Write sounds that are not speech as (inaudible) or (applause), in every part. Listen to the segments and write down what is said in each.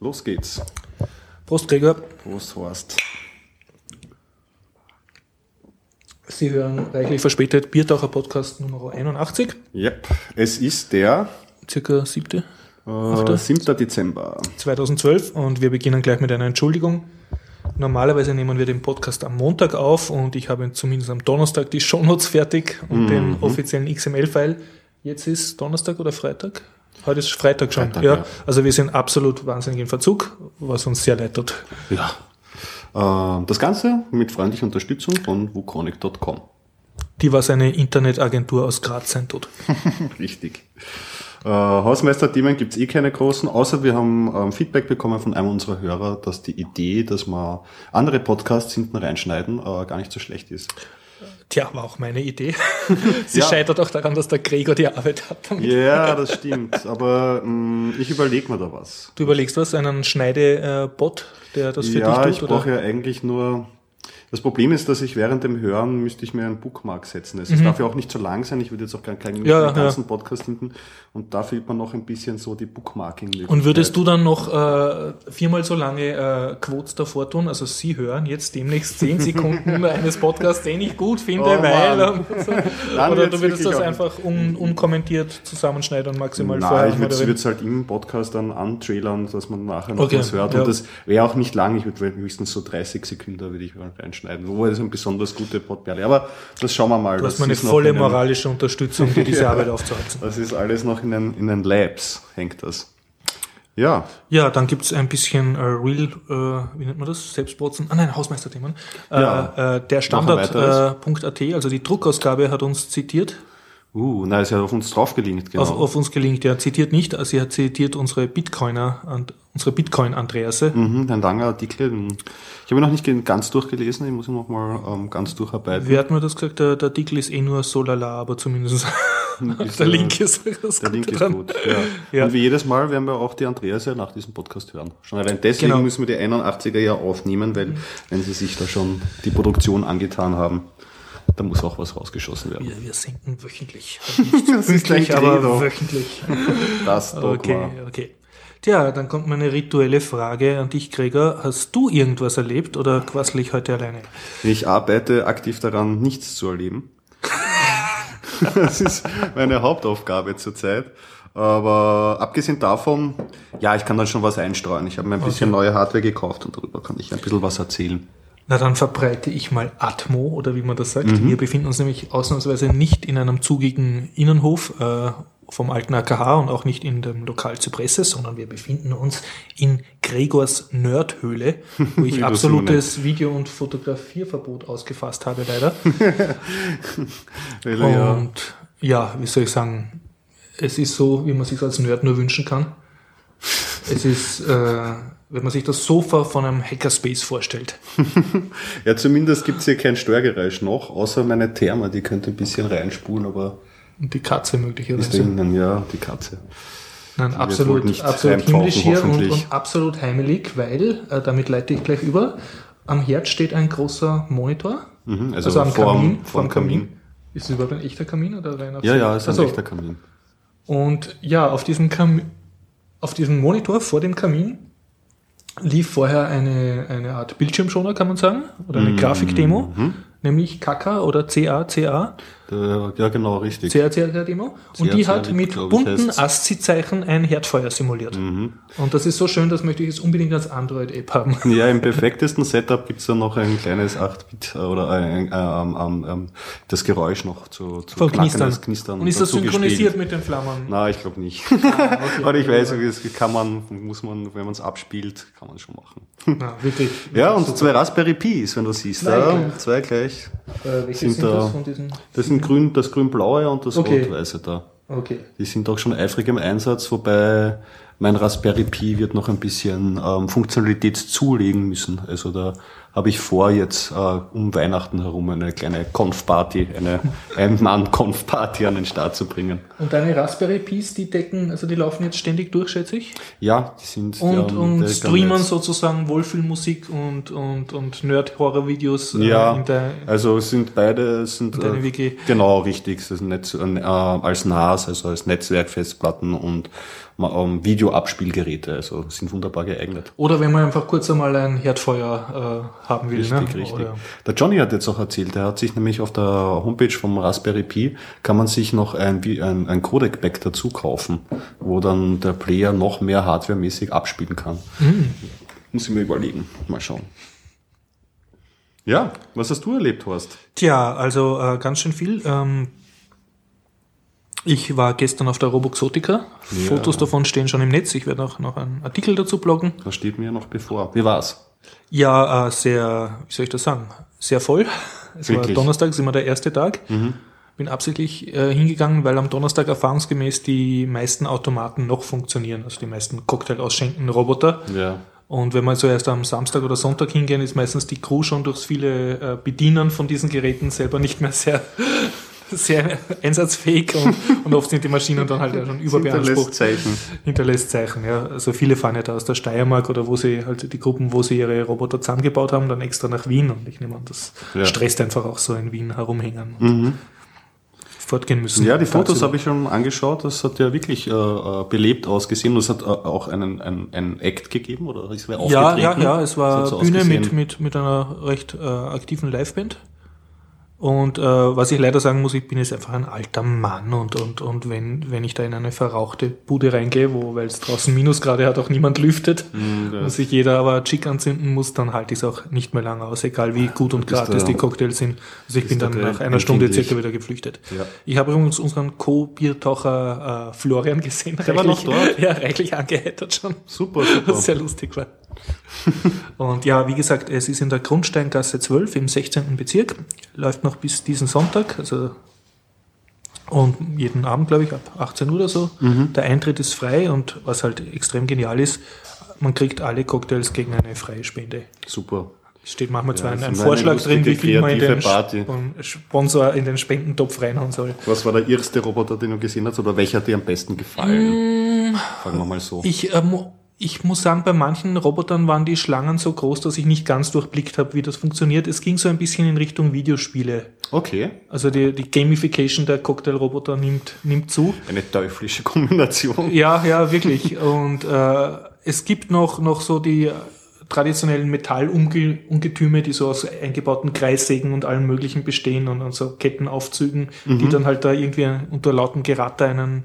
Los geht's. Prost, Gregor. Prost, Horst. Sie hören reichlich verspätet Biertaucher Podcast Nummer 81, Yep. Es ist der circa 7. äh, 7. Dezember. 2012 und wir beginnen gleich mit einer Entschuldigung. Normalerweise nehmen wir den Podcast am Montag auf und ich habe zumindest am Donnerstag die Shownotes fertig und Mhm. den offiziellen XML-File. Jetzt ist Donnerstag oder Freitag? Heute ist Freitag schon. Freitag, ja. ja. Also wir sind absolut wahnsinnig in Verzug, was uns sehr leid tut. Ja. Äh, das Ganze mit freundlicher Unterstützung von wukonic.com. Die, was eine Internetagentur aus Graz sein tut. (laughs) Richtig. Äh, Hausmeister-Themen gibt's eh keine großen, außer wir haben ähm, Feedback bekommen von einem unserer Hörer, dass die Idee, dass wir andere Podcasts hinten reinschneiden, äh, gar nicht so schlecht ist. Tja, war auch meine Idee. (laughs) Sie Ja. scheitert auch daran, dass der Gregor die Arbeit hat. Damit. Ja, das stimmt. Aber mh, ich überlege mir da was. Du überlegst was, einen Schneidebot, der das für ja, dich ich tut? brauche ja eigentlich nur. Das Problem ist, dass ich während dem Hören müsste ich mir einen Bookmark setzen. Es darf ja auch nicht zu lang sein. Ich würde jetzt auch keinen, keinen Mhm. Ja, ganzen Podcast hinten. Und da fehlt man noch ein bisschen so die bookmarking Und würdest du dann noch äh, viermal so lange äh, Quotes davor tun? Also Sie hören jetzt demnächst zehn Sekunden (laughs) eines Podcasts, den ich gut finde, Oh, weil... (laughs) So. Oder du würdest das einfach un, unkommentiert zusammenschneiden und maximal Nein, vorher ich würde es halt im Podcast dann antrailern, dass man nachher noch Okay, was hört. ja. Und das wäre auch nicht lang. Ich würde höchstens so 30 Sekunden würde ich reinschneiden. Wo ist ein besonders gute Podperle. Aber das schauen wir mal. Du das hast meine ist noch volle in den- moralische Unterstützung, dir diese. (laughs) Arbeit aufzuhalten. Das ist alles noch in den, in den Labs, hängt das. Ja, Ja, dann gibt's ein bisschen äh, Real, äh, wie nennt man das? Selbstprotzen? Ah nein, Hausmeisterthemen. Äh, Ja. äh, der Noch ein Standard.at, äh, also die Druckausgabe hat uns zitiert. Uh, nein, ist ja auf uns draufgelinkt, genau. Auf, auf uns gelingt. Er zitiert nicht, also sie hat zitiert unsere Bitcoiner und unsere Bitcoin-Andreasse. Mhm, ein langer Artikel. Ich habe ihn noch nicht ganz durchgelesen, ich muss ihn noch mal ähm, ganz durcharbeiten. Wer hat mir das gesagt? Der, der Artikel ist eh nur so lala, aber zumindest (laughs) (laughs) Ist, der Link ist Der Link ist gut. Ja. (laughs) Ja. Und wie jedes Mal werden wir auch die Andreas ja nach diesem Podcast hören. Schon allein deswegen Genau. müssen wir die 81er ja aufnehmen, weil wenn sie sich da schon die Produktion angetan haben, da muss auch was rausgeschossen werden. Wir, wir sinken wöchentlich. (laughs) Nicht Das ist dein aber Credo. wöchentlich. (laughs) Das Dogma. Okay, okay. Tja, dann kommt meine rituelle Frage an dich, Gregor. Hast du irgendwas erlebt oder quassel ich heute alleine? Ich arbeite aktiv daran, nichts zu erleben. (laughs) das ist meine Hauptaufgabe zurzeit. Aber abgesehen davon, ja, ich kann dann schon was einstreuen. Ich habe mir ein bisschen neue Hardware gekauft und darüber kann ich ein bisschen was erzählen. Na, dann verbreite ich mal Atmo, oder wie man das sagt. Mhm. Wir befinden uns nämlich ausnahmsweise nicht in einem zugigen Innenhof äh, vom alten AKH und auch nicht in dem Lokal Zypresse, sondern wir befinden uns in Gregors Nerdhöhle, wo (laughs) ich absolutes Video- und Fotografierverbot ausgefasst habe, leider. (laughs) Und ja, wie soll ich sagen, es ist so, wie man sich als Nerd nur wünschen kann. Es ist, äh, wenn man sich das Sofa von einem Hackerspace vorstellt. (laughs) ja, zumindest gibt's hier kein Störgeräusch noch, außer meine Therma, die könnte ein bisschen reinspulen, aber Und die Katze ist möglicherweise. drinnen, ja, die Katze. Nein, wohl absolut, nicht absolut himmlisch hier und, und absolut heimelig, weil, äh, damit leite ich gleich über, am Herd steht ein großer Monitor. Mhm, also Also, am vorm- Kamin. vorm Kamin. Ist es überhaupt ein echter Kamin oder rein auf Ja, ja, ist ein Ach so. echter Kamin. Und ja, auf diesem, Kam auf diesem Monitor vor dem Kamin lief vorher eine, eine Art Bildschirmschoner, kann man sagen, oder Mhm. eine Grafikdemo, nämlich KK oder CA, CA, Der, ja, genau, richtig. CA, CA Demo. Und die hat mit bunten. ASCII-Zeichen ein Herdfeuer simuliert. Mhm. Und das ist so schön, das möchte ich jetzt unbedingt als Android-App haben. Ja, im perfektesten Setup gibt's dann noch ein kleines 8-Bit äh, oder ein, ähm, ähm, ähm, das Geräusch noch zu, zu Von knacken, Knistern. Knistern. Und ist das synchronisiert gespielt. mit den Flammen? Na, ich glaube nicht. okay. (laughs) Aber ich weiß, das kann man, muss man, wenn man es abspielt, kann man schon machen. Na, wirklich. (laughs) Ja, und zwei Raspberry Pis, wenn du siehst. Zwei ja, gleich. zwei gleich. Äh, welche sind sind, da- das von diesen? Das sind grün, das grün-blaue und das Okay. rot-weiße da. Okay. Die sind auch schon eifrig im Einsatz, wobei mein Raspberry Pi wird noch ein bisschen ähm, Funktionalität zulegen müssen. Also da habe ich vor, jetzt äh, um Weihnachten herum eine kleine Konf-Party, eine Ein-Mann-Konf-Party an den Start zu bringen. Und deine Raspberry Pis, die decken, also die laufen jetzt ständig durch, schätze ich? Ja, die sind Und, ja, und streamen sozusagen Wohlfühlmusik und, und, und Nerd-Horror-Videos äh, Ja, in der, also sind beide sind deine äh, WG. genau richtig, das ist Netz, äh, als NAS, also als Netzwerkfestplatten und ma- ähm, Videoabspielgeräte, also sind wunderbar geeignet. Oder wenn man einfach kurz einmal ein Herdfeuer äh, haben will. Richtig, ne? richtig. Oder, Der Johnny hat jetzt auch erzählt, er hat sich nämlich auf der Homepage vom Raspberry Pi, kann man sich noch ein, wie ein, ein Codec-Pack dazu kaufen, wo dann der Player noch mehr hardwaremäßig abspielen kann. Mhm. Muss ich mir überlegen, mal schauen. Ja, was hast du erlebt, Horst? Tja, also äh, ganz schön viel. Ähm, ich war gestern auf der Roboxotica. Ja. Fotos davon stehen schon im Netz. Ich werde auch noch einen Artikel dazu bloggen. Das steht mir noch bevor. Wie war's? Ja, äh, sehr, wie soll ich das sagen, sehr voll. Es war Wirklich? Mhm. Donnerstag, ist immer der erste Tag. Bin absichtlich äh, hingegangen, weil am Donnerstag erfahrungsgemäß die meisten Automaten noch funktionieren, also die meisten Cocktail ausschenkenden Roboter. Ja. Und wenn man so erst am Samstag oder Sonntag hingehen, ist meistens die Crew schon durchs viele äh, Bedienen von diesen Geräten selber nicht mehr sehr, sehr einsatzfähig und, und oft sind die Maschinen dann halt ja schon überbeansprucht. Zeichen. Hinterlässt Zeichen, ja. Also viele fahren ja da aus der Steiermark oder wo sie halt die Gruppen, wo sie ihre Roboter zusammengebaut haben, dann extra nach Wien und ich nehme an, das Ja. stresst einfach auch so in Wien herumhängen und fortgehen müssen. Ja, die Fotos habe ich schon angeschaut. Das hat ja wirklich äh, äh, belebt ausgesehen. Und es hat äh, auch einen, einen, einen Act gegeben oder ist wer Ja, ja, ja, es war so Bühne ausgesehen. mit, mit, mit einer recht äh, aktiven Liveband. Und äh, was ich leider sagen muss, ich bin jetzt einfach ein alter Mann und, und, und wenn, wenn ich da in eine verrauchte Bude reingehe, wo, weil es draußen Minusgrade hat, auch niemand lüftet das- und sich jeder aber Chick anzünden muss, dann halte ich es auch nicht mehr lange aus, egal wie gut und gratis die Cocktails sind. Also ich bin da dann nach einer Stunde circa wieder geflüchtet. Ja. Ich habe übrigens unseren Co-Biertaucher äh, Florian gesehen. Der war noch dort? (laughs) Ja, reichlich angeheitert schon Super, super. was (laughs) sehr lustig war. (laughs) Und ja, wie gesagt, es ist in der Grundsteingasse 12 im 16. Bezirk, läuft noch bis diesen Sonntag, also und jeden Abend, glaube ich, ab 18 Uhr oder so. Der Eintritt ist frei und was halt extrem genial ist, man kriegt alle Cocktails gegen eine freie Spende. Super. Es steht manchmal zwar das ein, ein Vorschlag drin, wie viel man in den Party. Spon- Sponsor in den Spendentopf reinhauen soll. Was war der erste Roboter, den du gesehen hast? Oder welcher hat dir am besten gefallen? Fragen wir mal so. Ich, ähm, ich muss sagen, bei manchen Robotern waren die Schlangen so groß, dass ich nicht ganz durchblickt habe, wie das funktioniert. Es ging so ein bisschen in Richtung Videospiele. Okay. Also die, die Gamification der Cocktailroboter nimmt, nimmt zu. Eine teuflische Kombination. Ja, ja, wirklich. Und äh, es gibt noch, noch so die traditionellen Metallungetüme, die so aus eingebauten Kreissägen und allem Möglichen bestehen und, und so Kettenaufzügen, die dann halt da irgendwie unter lautem Geratter einen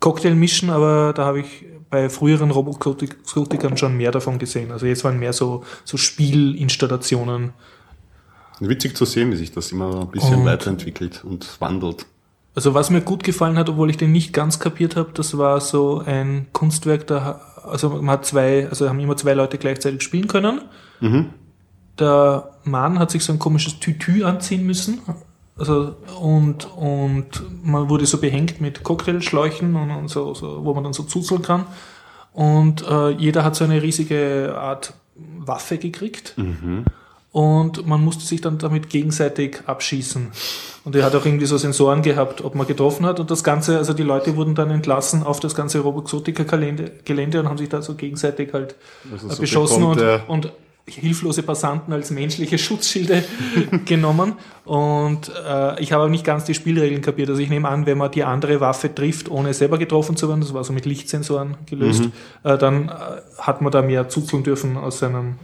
Cocktail mischen, aber da habe ich bei früheren Robotikern schon mehr davon gesehen. Also jetzt waren mehr so, so Spielinstallationen. Witzig zu sehen, wie sich das immer ein bisschen Und- weiterentwickelt und wandelt. Also was mir gut gefallen hat, obwohl ich den nicht ganz kapiert habe, das war so ein Kunstwerk, da, also man hat zwei, also haben immer zwei Leute gleichzeitig spielen können. Der Mann hat sich so ein komisches Tütü anziehen müssen. Also, und, und man wurde so behängt mit Cocktailschläuchen und, und so, so, wo man dann so zuzeln kann. Und äh, jeder hat so eine riesige Art Waffe gekriegt. Und man musste sich dann damit gegenseitig abschießen. Und er hat auch irgendwie so Sensoren gehabt, ob man getroffen hat. Und das Ganze, also die Leute wurden dann entlassen auf das ganze Roboxotica-Gelände Gelände und haben sich da so gegenseitig halt Also äh, so beschossen und, und hilflose Passanten als menschliche Schutzschilde (laughs) genommen. Und äh, ich habe auch nicht ganz die Spielregeln kapiert. Also ich nehme an, wenn man die andere Waffe trifft, ohne selber getroffen zu werden, das war so mit Lichtsensoren gelöst, Mhm. äh, dann äh, hat man da mehr zuzeln dürfen aus seinem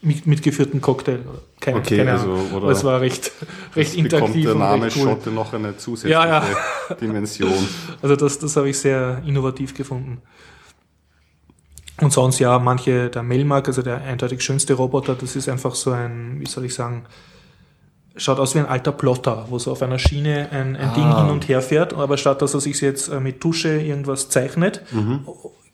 mit, mitgeführten Cocktail. Keine, Okay, keine also, Ahnung. oder Aber es war recht, recht bekommt interaktiv der und Name cool. Schotte noch eine zusätzliche Ja, ja. Dimension. (laughs) Also das, das habe ich sehr innovativ gefunden. Und sonst ja, manche, der Melmark, also der eindeutig schönste Roboter, das ist einfach so ein, wie soll ich sagen, schaut aus wie ein alter Plotter, wo so auf einer Schiene ein, ein Ding Ah. hin und her fährt, aber statt dass er sich jetzt äh, mit Tusche irgendwas zeichnet,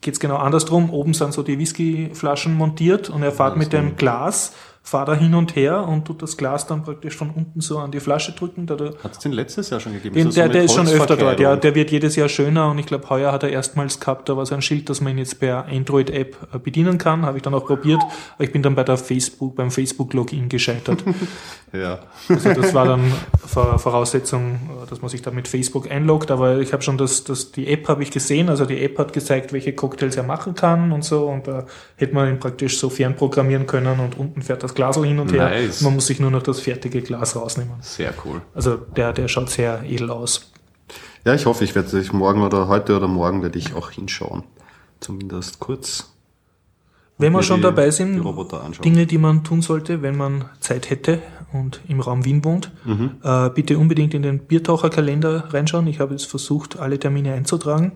geht's genau andersrum. Oben sind so die Whiskyflaschen montiert und er fährt mit dem Glas fahrt da hin und her und tut das Glas dann praktisch von unten so an die Flasche drücken. Hat es den letztes Jahr schon gegeben? Den, der, der ist schon öfter dort, ja. Der wird jedes Jahr schöner und ich glaube, heuer hat er erstmals gehabt, da war so ein Schild, dass man ihn jetzt per Android-App äh, bedienen kann. Habe ich dann auch probiert. Aber ich bin dann bei der Facebook, beim Facebook-Login gescheitert. (laughs) ja. Also das war dann Voraussetzung, äh, dass man sich da mit Facebook einloggt. Aber ich habe schon das, das, die App habe ich gesehen. Also die App hat gezeigt, welche Cocktails er machen kann und so. Und da hätte man ihn praktisch so fernprogrammieren können und unten fährt das Glas hin und her. Nice. Man muss sich nur noch das fertige Glas rausnehmen. Sehr cool. Also der, der schaut sehr edel aus. Ja, ich hoffe, ich werde sich morgen oder heute oder morgen werde ich auch hinschauen. Zumindest kurz. Wenn wir schon die, dabei sind, die Dinge, die man tun sollte, wenn man Zeit hätte und im Raum Wien wohnt, mhm. äh, bitte unbedingt in den Biertaucherkalender reinschauen. Ich habe jetzt versucht, alle Termine einzutragen.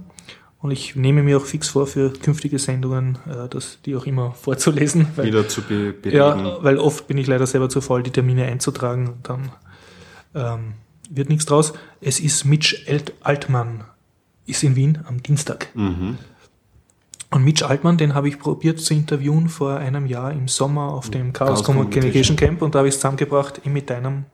Und ich nehme mir auch fix vor, für künftige Sendungen, äh, das, die auch immer vorzulesen. (laughs) Weil, Wieder zu be belegen. Ja, weil oft bin ich leider selber zu faul, die Termine einzutragen. Und dann ähm, wird nichts draus. Es ist Mitch Altmann, ist in Wien am Dienstag. Mhm. Und Mitch Altmann, den habe ich probiert zu interviewen vor einem Jahr im Sommer auf dem Chaos, Chaos Communication Camp und da habe ich es zusammengebracht, mit deinem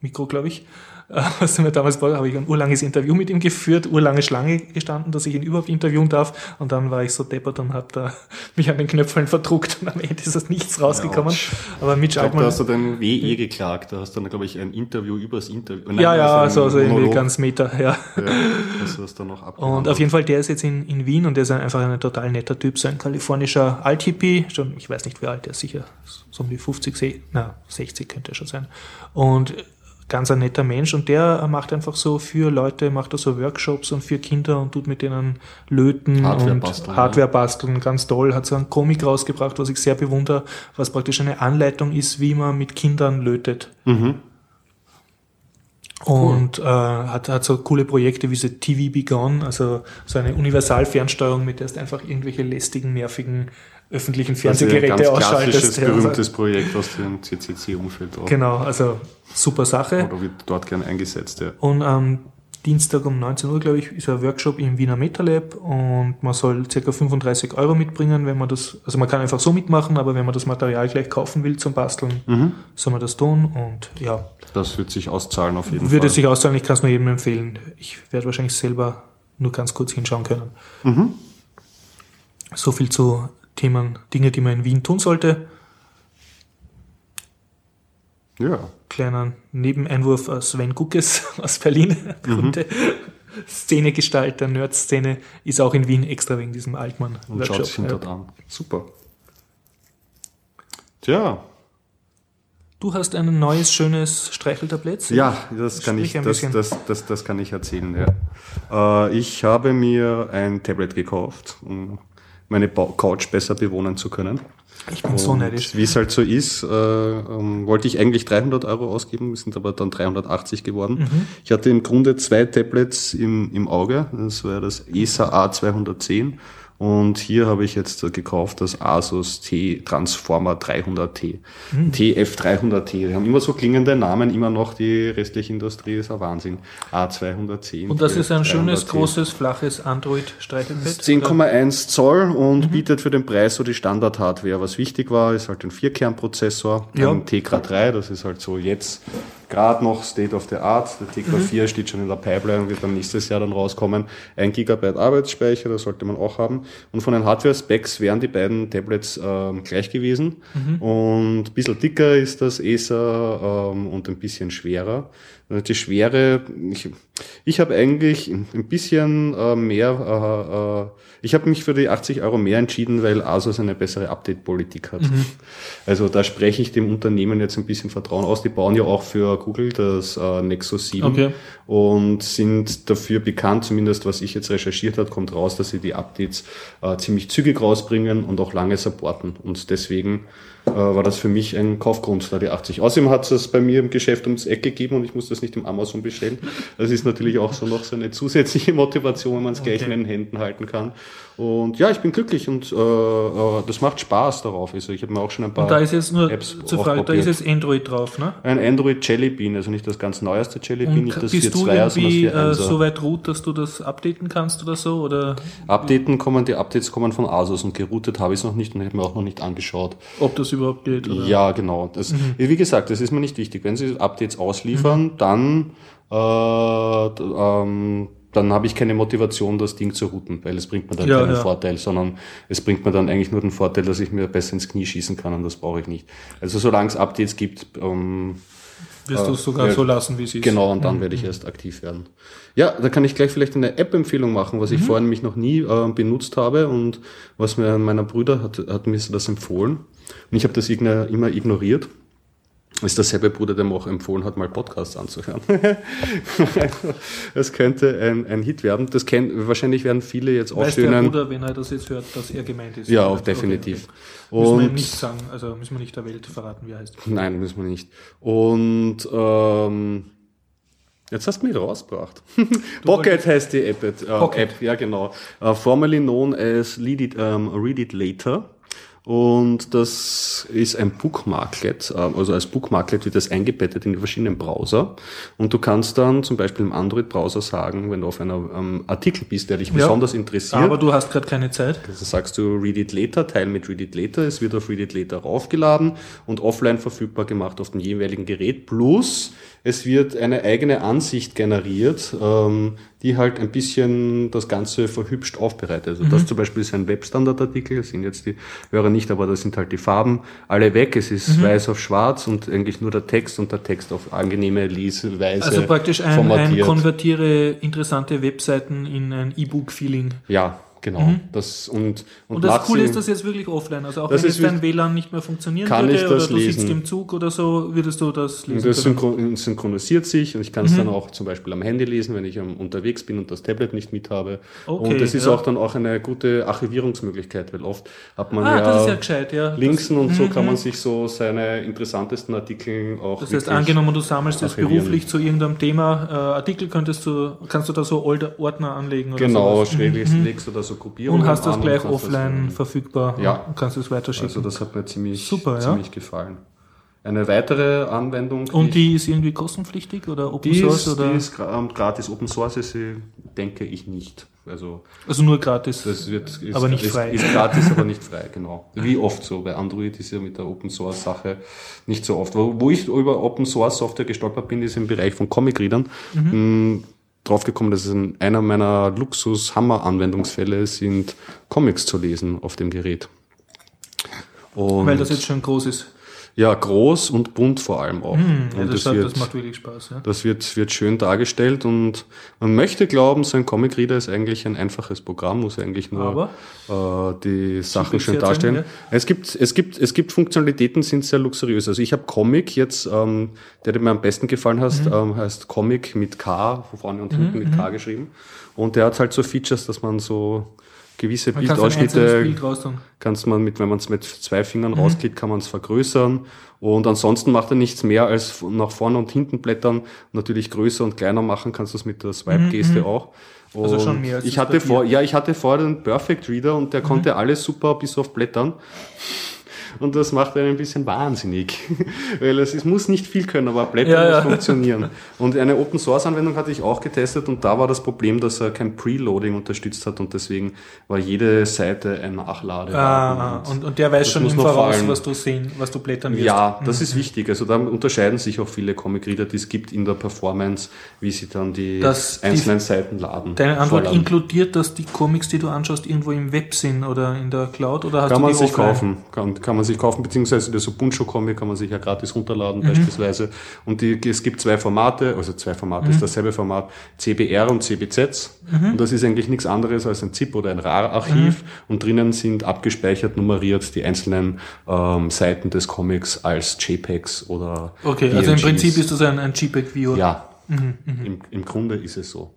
Mikro, glaube ich (laughs) was mir damals war, habe ich ein urlanges Interview mit ihm geführt, urlange Schlange gestanden, dass ich ihn überhaupt interviewen darf. Und dann war ich so deppert und habe da (laughs) mich an den Knöpfeln verdruckt und am Ende ist das nichts rausgekommen. Ja, Aber Mitch Altmann. Da hast du dann WE geklagt. Da hast du dann, glaube ich, ein Interview übers Interview. Nein, ja, ja, also, also irgendwie ganz Meter, ja. ja das hast du noch (laughs) Und auf jeden Fall, der ist jetzt in, in Wien und der ist einfach ein total netter Typ, so ein kalifornischer Alt-Hippie, schon, ich weiß nicht wie alt, der ist sicher so um die 50, na, 60 könnte er schon sein. Und ganz ein netter Mensch und der macht einfach so für Leute, macht er so Workshops und für Kinder und tut mit denen löten Hardware und basteln, Hardware basteln, ganz toll, hat so einen Comic rausgebracht, was ich sehr bewundere, was praktisch eine Anleitung ist, wie man mit Kindern lötet. Mhm. Und cool. äh, hat, hat so coole Projekte wie so TV Begun, also so eine Universalfernsteuerung, mit der es einfach irgendwelche lästigen, nervigen öffentlichen Fernsehgeräte also ein ganz ausschaltest. Klassisches, berühmtes Projekt aus dem CCC-Umfeld. Genau, also super Sache. Oder wird dort gern eingesetzt, ja. Und am Dienstag um 19 Uhr, glaube ich, ist ein Workshop im Wiener MetaLab und man soll ca. 35 Euro mitbringen, wenn man das, also man kann einfach so mitmachen, aber wenn man das Material gleich kaufen will zum Basteln, mhm. soll man das tun und ja. Das wird sich auszahlen auf jeden würde Fall. Würde sich auszahlen, ich kann es nur jedem empfehlen. Ich werde wahrscheinlich selber nur ganz kurz hinschauen können. Mhm. So viel zu Themen, Dinge, die man in Wien tun sollte. Ja. Kleiner Nebeneinwurf Sven Guckes (laughs) aus Berlin. Mhm. Szenegestalter, Nerd-Szene, ist auch in Wien extra wegen diesem Altmann-Workshop. Und schaut sich dort an. Super. Tja. Du hast ein neues, schönes Streicheltablett? Ja, das kann, ich, das, das, das, das, kann ich erzählen. Ja. Äh, ich habe mir ein Tablet gekauft, um meine Couch besser bewohnen zu können. Ich bin und so neidisch. Wie es halt so ist, äh, ähm, wollte ich eigentlich 300 Euro ausgeben, sind aber dann 380 geworden. Mhm. Ich hatte im Grunde zwei Tablets im, im Auge. Das war das ESA A210 und hier habe ich jetzt gekauft das Asus T Transformer 300T. Hm. TF300T. Die haben immer so klingende Namen, immer noch die restliche Industrie ist ein Wahnsinn. A210. Und das TF ist ein schönes, großes, flaches Android-Streichelpad? 10,1 Zoll und mhm. bietet für den Preis so die Standard-Hardware. Was wichtig war, ist halt ein Vierkernprozessor, ja. ein Tegra 3, das ist halt so jetzt gerade noch State of the Art. Der Tegra mhm. 4 steht schon in der Pipeline und wird dann nächstes Jahr dann rauskommen. Ein Gigabyte Arbeitsspeicher, das sollte man auch haben. Und von den Hardware-Specs wären die beiden Tablets ähm, gleich gewesen. Mhm. Und ein bisschen dicker ist das Acer ähm, und ein bisschen schwerer. Die Schwere, ich, ich habe eigentlich ein bisschen äh, mehr, äh, äh, ich habe mich für die 80 Euro mehr entschieden, weil Asus eine bessere Update-Politik hat. Mhm. Also da spreche ich dem Unternehmen jetzt ein bisschen Vertrauen aus. Die bauen ja auch für Google das äh, Nexus 7 okay. und sind dafür bekannt, zumindest was ich jetzt recherchiert habe, kommt raus, dass sie die Updates äh, ziemlich zügig rausbringen und auch lange supporten. Und deswegen äh, war das für mich ein Kaufgrund, da die 80. Außerdem hat es bei mir im Geschäft ums Eck gegeben und ich muss das nicht im Amazon bestellen. Das ist natürlich auch so noch so eine zusätzliche Motivation, wenn man es gleich Okay. in den Händen halten kann. Und ja, ich bin glücklich und äh, äh, das macht Spaß darauf. Also ich habe mir auch schon ein paar Und da ist jetzt nur Apps zur Frage, da ist jetzt Android drauf, ne? ein Android Jelly Bean, also nicht das ganz neueste Jelly Bean, nicht das bist du 4.2er, sondern das irgendwie äh, 4.1er. so weit root, dass du das updaten kannst oder so? Oder Updaten kommen, die Updates kommen von Asus und geroutet habe ich es noch nicht und habe mir auch noch nicht angeschaut. ob das überhaupt geht? Oder? Ja, genau. Das, Wie gesagt, das ist mir nicht wichtig. Wenn sie Updates ausliefern, dann, äh, ähm, dann habe ich keine Motivation, das Ding zu routen, weil es bringt mir dann Ja, keinen ja. Vorteil, sondern es bringt mir dann eigentlich nur den Vorteil, dass ich mir besser ins Knie schießen kann und das brauche ich nicht. Also solange es Updates gibt, ähm, Wirst du es sogar ja, so lassen, wie es ist? Genau, und dann werde ich erst aktiv werden. Ja, da kann ich gleich vielleicht eine App-Empfehlung machen, was ich vorhin nämlich noch nie äh, benutzt habe und was mir meiner Brüder hat, hat mir das empfohlen. Und ich habe das immer ignoriert. Ist derselbe Bruder, der mir auch empfohlen hat, mal Podcasts anzuhören. (laughs) das könnte ein, ein Hit werden. Das kennt, wahrscheinlich werden viele jetzt Weiß der aufstöhnen. Bruder, wenn er das jetzt hört, dass er gemeint ist? Ja, Okay, auch definitiv. okay. Müssen wir nicht sagen, also müssen wir nicht der Welt verraten, wie er heißt. Nein, müssen wir nicht. Und ähm, jetzt hast du mich rausgebracht. (laughs) Pocket heißt die App, äh, Pocket. App ja genau. Äh, formerly known as Read It, ähm, Read It Later. Und das ist ein Bookmarklet, ähm, also als Bookmarklet wird das eingebettet in die verschiedenen Browser. Und du kannst dann zum Beispiel im Android-Browser sagen, wenn du auf einem ähm, Artikel bist, der dich besonders interessiert, Aber du hast gerade keine Zeit. also sagst du Read It Later, Teil mit Read It Later, es wird auf Read It Later raufgeladen und offline verfügbar gemacht auf dem jeweiligen Gerät, plus es wird eine eigene Ansicht generiert, ähm, die halt ein bisschen das Ganze verhübscht aufbereitet. Also das zum Beispiel ist ein Webstandardartikel, das sind jetzt die Hörer nicht, aber das sind halt die Farben alle weg, es ist weiß auf schwarz und eigentlich nur der Text und der Text auf angenehme Leseweise Also praktisch ein, ein konvertiere interessante Webseiten in ein E-Book-Feeling. ja, genau. Das und, und, Und das Coole ist, dass jetzt wirklich offline, also auch Das wenn jetzt dein WLAN nicht mehr funktionieren Kann würde ich das oder du sitzt im Zug oder so, würdest du das Und lesen das können. synchron synchronisiert sich und ich kann es dann auch zum Beispiel am Handy lesen, wenn ich unterwegs bin und das Tablet nicht mit habe. Okay, und das ist ja. auch dann auch eine gute Archivierungsmöglichkeit, weil oft hat man Ah, ja, das ja gescheit, ja. Linksen und so kann man sich so seine interessantesten Artikel auch Das heißt, angenommen, du sammelst jetzt archivieren. beruflich zu irgendeinem Thema äh, Artikel, könntest du, kannst du da so Older- Ordner anlegen oder Genau, sowas. schräg legst oder so Gruppierungen Und hast das an gleich das offline dann- verfügbar Ja. und kannst es weiterschicken. Also das hat mir ziemlich, Super, ja. ziemlich gefallen. Eine weitere Anwendung, und die ist irgendwie kostenpflichtig oder Open die Source ist, oder die ist ähm, gratis. Open Source ist sie, denke ich nicht. Also also nur gratis. Das wird, ist, Aber nicht ist, frei. Ist gratis, aber nicht (laughs) frei, genau. Wie oft so. Bei Android ist ja mit der Open Source Sache nicht so oft. Wo, wo ich über Open Source Software gestolpert bin, ist im Bereich von Comic-Readern. Mhm. Draufgekommen, dass es ein, einer meiner Luxus-Hammer-Anwendungsfälle sind, Comics zu lesen auf dem Gerät. Und weil das jetzt schon groß ist. Ja, groß und bunt vor allem auch. Hm, Ja, und das, das, wird, das macht wirklich Spaß. Ja. das wird, wird schön dargestellt und man möchte glauben, so ein Comic Reader ist eigentlich ein einfaches Programm, muss eigentlich nur äh, die Sachen schön darstellen. ja. Es gibt, es gibt, es gibt Funktionalitäten, sind sehr luxuriös. Also ich habe Comic jetzt, ähm, der, der mir am besten gefallen hat, Mhm. ähm, heißt Comic mit K, vorne und hinten mit mhm. K geschrieben. Und der hat halt so Features, dass man so gewisse Man Bildausschnitte Bild kannst man mit, wenn man es mit zwei Fingern Mhm. rausklickt, kann man es vergrößern. Und ansonsten macht er nichts mehr als nach vorne und hinten blättern. Natürlich größer und kleiner machen kannst du es mit der Swipe-Geste auch. Und Mhm, Also schon mehr als ich hatte vor, ja, ich hatte vorher den Perfect Reader und der konnte alles super bis auf Blättern. Und das macht einen ein bisschen wahnsinnig. (laughs) Weil es, es muss nicht viel können, aber Blättern Ja, ja. muss funktionieren. Und eine Open Source Anwendung hatte ich auch getestet und da war das Problem, dass er kein Preloading unterstützt hat und deswegen war jede Seite ein Nachlade. Ah, und, und der weiß schon im Voraus, was du sehen, was du blättern wirst. Ja, das ist wichtig. Also da unterscheiden sich auch viele Comic-Reader, die es gibt in der Performance, wie sie dann die Das- die- einzelnen Seiten laden. Deine Antwort vorladen. inkludiert, dass die Comics, die du anschaust, irgendwo im Web sind oder in der Cloud oder hast Kann du man die sich offline? kaufen, kann, kann man sich kaufen, beziehungsweise der so Buncho-Comic kann man sich ja gratis runterladen Mhm. beispielsweise. Und die, es gibt zwei Formate, also zwei Formate Mhm. ist dasselbe Format, CBR und CBZ. Und das ist eigentlich nichts anderes als ein ZIP oder ein RAR-Archiv. Mhm. Und drinnen sind abgespeichert, nummeriert die einzelnen ähm, Seiten des Comics als JPEGs oder Okay, also im. Prinzip ist das ein, ein JPEG-View. Ja, Mhm, Im, im Grunde ist es so.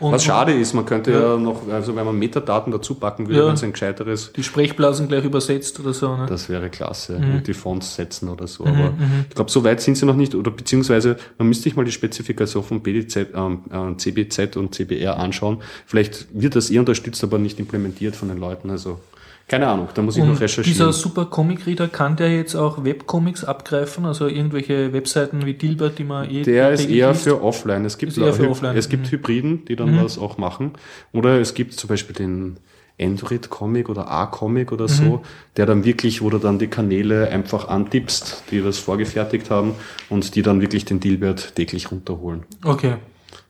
Und- Was schade ist, man könnte Ja. ja, noch, also wenn man Metadaten dazu packen würde, Ja. wenn es ein gescheiteres, Die Sprechblasen gleich übersetzt oder so. Ne? das wäre klasse, Mhm. und die Fonts setzen oder so. Aber ich glaube, so weit sind sie noch nicht, oder beziehungsweise man müsste sich mal die Spezifikation von BDZ, ähm, äh, CBZ und CBR anschauen. Vielleicht wird das eh unterstützt, aber nicht implementiert von den Leuten. Also keine Ahnung, da muss ich noch Und recherchieren. dieser Super Comic Reader kann der jetzt auch Webcomics abgreifen, also irgendwelche Webseiten wie Dilbert, die man eh Der ist eher liest? für offline. Es gibt, eher offline. Es gibt Mhm. Hybriden, die dann was auch machen. Oder es gibt zum Beispiel den Android-Comic oder A-Comic oder Mhm. so, der dann wirklich, wo du dann die Kanäle einfach antippst, die das vorgefertigt haben und die dann wirklich den Dilbert täglich runterholen. Okay.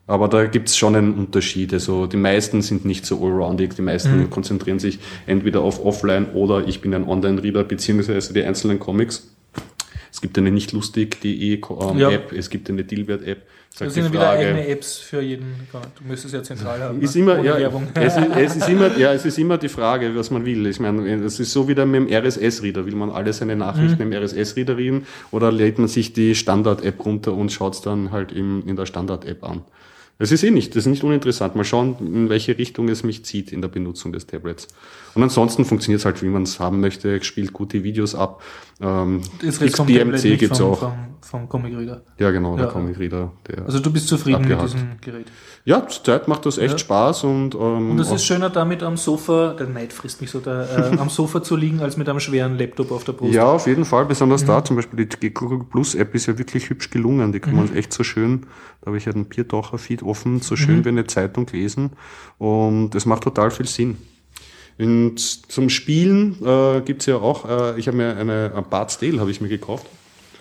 Aber da gibt's schon einen Unterschied. Also die meisten sind nicht so allroundig. Die meisten Mhm. konzentrieren sich entweder auf Offline oder ich bin ein Online-Reader, beziehungsweise die einzelnen Comics. Es gibt eine nicht lustig.de ähm, Ja. App, es gibt eine Dilbert-App. Ist Das sind ja wieder eigene Frage. Apps für jeden. Du müsstest ja zentral haben. Ist ne? immer, ja, es, ist, es, ist immer, (laughs) ja, es ist immer die Frage, was man will. Ich meine, es ist so wie der mit dem RSS-Reader. Will man alle seine Nachrichten Mhm. im RSS-Reader reden oder lädt man sich die Standard-App runter und schaut es dann halt im, in der Standard-App an? Das ist eh nicht, das ist nicht uninteressant. Mal schauen, in welche Richtung es mich zieht in der Benutzung des Tablets. Und ansonsten funktioniert es halt, wie man es haben möchte, spielt gute Videos ab. Ähm, Tablet, XBMC gibt's vom, auch. Vom, vom Comic Reader. Ja, genau, der Ja. Comic Reader. Der Also du bist zufrieden Abgehakt. mit diesem Gerät. ja, zurzeit macht das echt Ja. Spaß und, ähm, Und es auch- ist schöner damit am Sofa, der Neid frisst mich so, da, äh, am Sofa zu liegen, als mit einem schweren Laptop auf der Brust. Ja, auf jeden Fall. Besonders Mhm. da, zum Beispiel die Google Plus App ist ja wirklich hübsch gelungen. Die kann Mhm. man echt so schön, da habe ich ja den Biertaucher-Feed offen, so Mhm. schön wie eine Zeitung lesen. Und es macht total viel Sinn. Und zum Spielen äh, gibt's ja auch, äh, ich habe mir eine, ein Bart's Tale habe ich mir gekauft.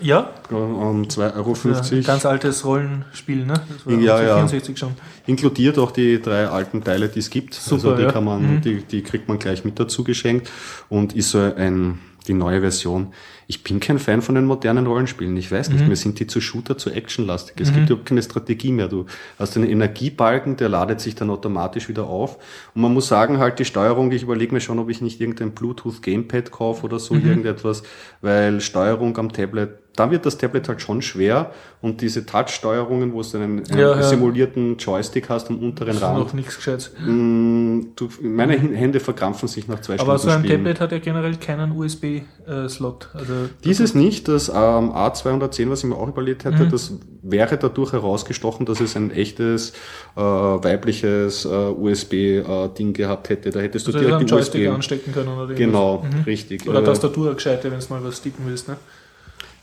Ja, äh, Um 2,50 Euro. ja ganz altes Rollenspiel, ne? Das war Ja, ja. 64 schon. Inkludiert auch die drei alten Teile, die es gibt. Super, also die ja. kann man, Mhm. die, die kriegt man gleich mit dazu geschenkt und ist so ein, die neue Version. Ich bin kein Fan von den modernen Rollenspielen. Ich weiß Mhm. nicht, mir sind die zu Shooter, zu actionlastig. Es gibt überhaupt keine Strategie mehr. Du hast einen Energiebalken, der ladet sich dann automatisch wieder auf. Und man muss sagen, halt die Steuerung, ich überlege mir schon, ob ich nicht irgendein Bluetooth Gamepad kaufe oder Mhm. so, irgendetwas, weil Steuerung am Tablet, da wird das Tablet halt schon schwer und diese Touch-Steuerungen, wo du einen, einen Ja, ja. simulierten Joystick hast am unteren Das ist Rand, noch nichts Gescheites. Mm, du, meine Hände verkrampfen sich nach zwei Aber Stunden so ein Spielen. Tablet hat ja generell keinen USB-Slot. Also Dieses nicht, das ähm, A210, was ich mir auch überlegt Mhm. hätte, das wäre dadurch herausgestochen, dass es ein echtes äh, weibliches äh, USB-Ding gehabt hätte. Da hättest du also direkt einen die Joystick USB. anstecken können oder Genau, irgendwas. richtig. Mhm. Oder Äh, Tastatur gescheite, wenn du mal was tippen willst. Ne?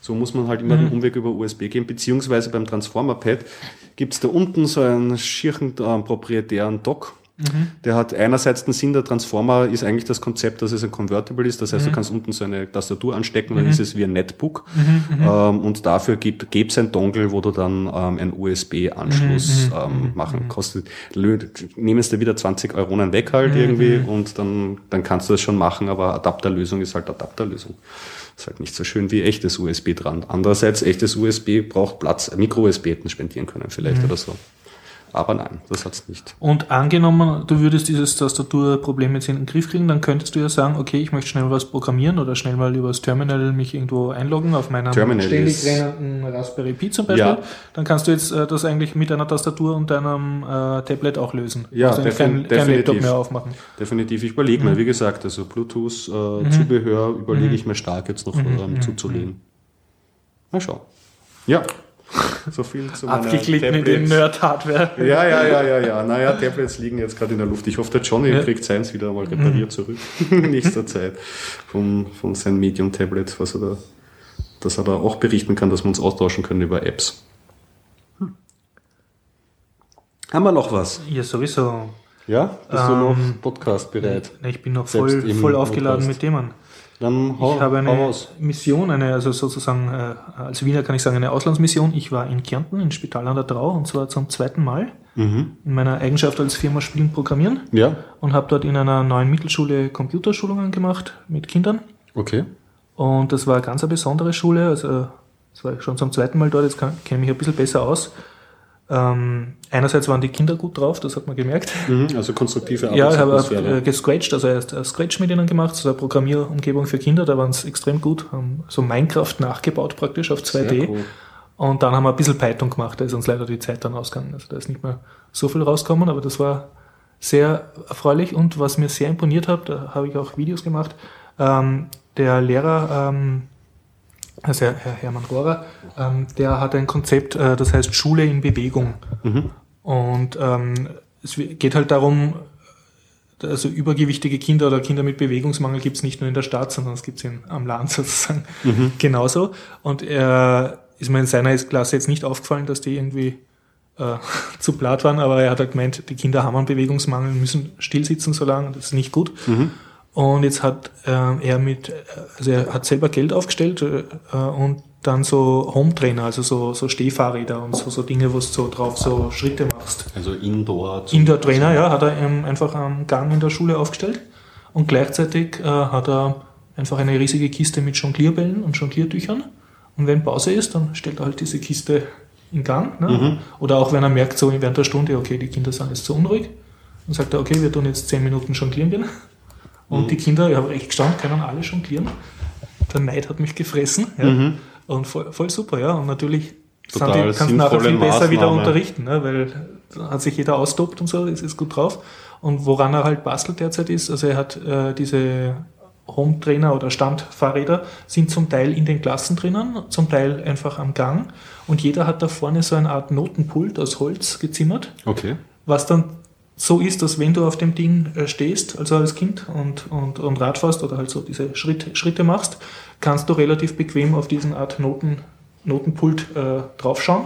So muss man halt immer Mhm. den Umweg über USB gehen, beziehungsweise beim Transformer-Pad gibt's da unten so einen schierchen äh, proprietären Dock. Mhm. Der hat einerseits den Sinn, der Transformer ist eigentlich das Konzept, dass es ein Convertible ist. Das heißt, Mhm. du kannst unten so eine Tastatur anstecken, dann ist es wie ein Netbook. Mhm, Ähm, und dafür gibt es ein Dongle, wo du dann ähm, einen USB-Anschluss Mhm, ähm, machen kostet. Nehmen es dir wieder 20 Euronen weg halt Mhm, irgendwie und dann, dann kannst du das schon machen, aber Adapterlösung ist halt Adapterlösung. Ist halt nicht so schön wie echtes USB dran. Andererseits, echtes USB braucht Platz, Micro-USB hätten spendieren können Mhm. vielleicht oder so. Aber nein, das hat's nicht. Und angenommen, du würdest dieses Tastaturproblem jetzt in den Griff kriegen, dann könntest du ja sagen, okay, ich möchte schnell was programmieren oder schnell mal übers Terminal mich irgendwo einloggen auf meinem Terminal ständig rennenden Raspberry Pi zum Beispiel. Ja. Dann kannst du jetzt äh, das eigentlich mit einer Tastatur und deinem äh, Tablet auch lösen. Ja, also defin- kein, kein definitiv. Laptop mehr aufmachen. Definitiv. Ich überlege Mhm. mir, wie gesagt, also Bluetooth-Zubehör überlege ich mir stark jetzt noch Mhm. ähm, zuzulegen. Mal schauen. Ja, (laughs) so viel zu meiner Abgeglitten in den Tablets. Nerd-Hardware. Ja, ja, ja, ja, ja. Naja, Tablets liegen jetzt gerade in der Luft. Ich hoffe, der Johnny Ja. kriegt seins wieder mal repariert zurück. In nächster Zeit. Von, von seinem Medium-Tablet, was er da, dass er da auch berichten kann, dass wir uns austauschen können über Apps. Hm. Haben wir noch was? Ja, sowieso. Ja? Bist du Ähm, noch Podcast bereit? Ich bin noch voll, voll aufgeladen Podcast. mit Themen. Dann hau, Ich habe eine raus. Mission, eine, also sozusagen äh, als Wiener kann ich sagen, eine Auslandsmission. Ich war in Kärnten, in Spital an der Drau, und zwar zum zweiten Mal Mhm. in meiner Eigenschaft als Firma Spielen Programmieren Ja, und habe dort in einer neuen Mittelschule Computerschulungen gemacht mit Kindern. okay. Und das war eine ganz eine besondere Schule. Also, das war ich schon zum zweiten Mal dort, jetzt kenne ich mich ein bisschen besser aus. Ähm, einerseits waren die Kinder gut drauf, das hat man gemerkt. Mhm, also konstruktive Ja, ich habe Arbeitsatmosphäre. äh, gescratcht, also erst äh, Scratch mit ihnen gemacht, so eine Programmierumgebung für Kinder, da waren es extrem gut, haben so Minecraft nachgebaut praktisch auf 2D. Sehr cool. Und dann haben wir ein bisschen Python gemacht, da ist uns leider die Zeit dann ausgegangen. Also da ist nicht mehr so viel rausgekommen, aber das war sehr erfreulich. Und was mir sehr imponiert hat, da habe ich auch Videos gemacht, ähm, der Lehrer, ähm, also Herr Hermann Rohrer, ähm, der hat ein Konzept, äh, das heißt Schule in Bewegung. Mhm. Und ähm, es geht halt darum, also übergewichtige Kinder oder Kinder mit Bewegungsmangel gibt es nicht nur in der Stadt, sondern es gibt es am Land (laughs) sozusagen mhm. genauso. Und er ist mir in seiner Klasse jetzt nicht aufgefallen, dass die irgendwie äh, (laughs) zu platt waren, aber er hat halt gemeint, die Kinder haben einen Bewegungsmangel, müssen still sitzen so lange, das ist nicht gut. Mhm. Und jetzt hat äh, er mit, also er hat selber Geld aufgestellt äh, und dann so Home-Trainer, also so, so Stehfahrräder und so, so Dinge, wo du so drauf so Schritte machst. Also Indoor. Indoor-Trainer, ja, hat er ähm, einfach am Gang in der Schule aufgestellt und gleichzeitig äh, hat er einfach eine riesige Kiste mit Jonglierbällen und Jongliertüchern und wenn Pause ist, dann stellt er halt diese Kiste in Gang. Ne? Mhm. Oder auch wenn er merkt, so während der Stunde, okay, die Kinder sind jetzt zu unruhig, dann sagt er, okay, wir tun jetzt zehn Minuten jonglieren gehen. Und mhm. die Kinder, ich habe echt gestanden, können alle jonglieren. Der Neid hat mich gefressen. Ja. Mhm. Und voll, voll, super, ja. Und natürlich sind die, kannst du nachher viel besser Maßnahme. wieder unterrichten, ne? weil da hat sich jeder austobt und so, ist, ist gut drauf. Und woran er halt bastelt derzeit ist, also er hat äh, diese Home-Trainer oder Standfahrräder sind zum Teil in den Klassen drinnen, zum Teil einfach am Gang. Und jeder hat da vorne so eine Art Notenpult aus Holz gezimmert. Okay. Was dann so ist, dass wenn du auf dem Ding äh, stehst, also als Kind und, und, und Rad fährst oder halt so diese Schritt, Schritte machst, kannst du relativ bequem auf diesen Art Noten, Notenpult äh, draufschauen.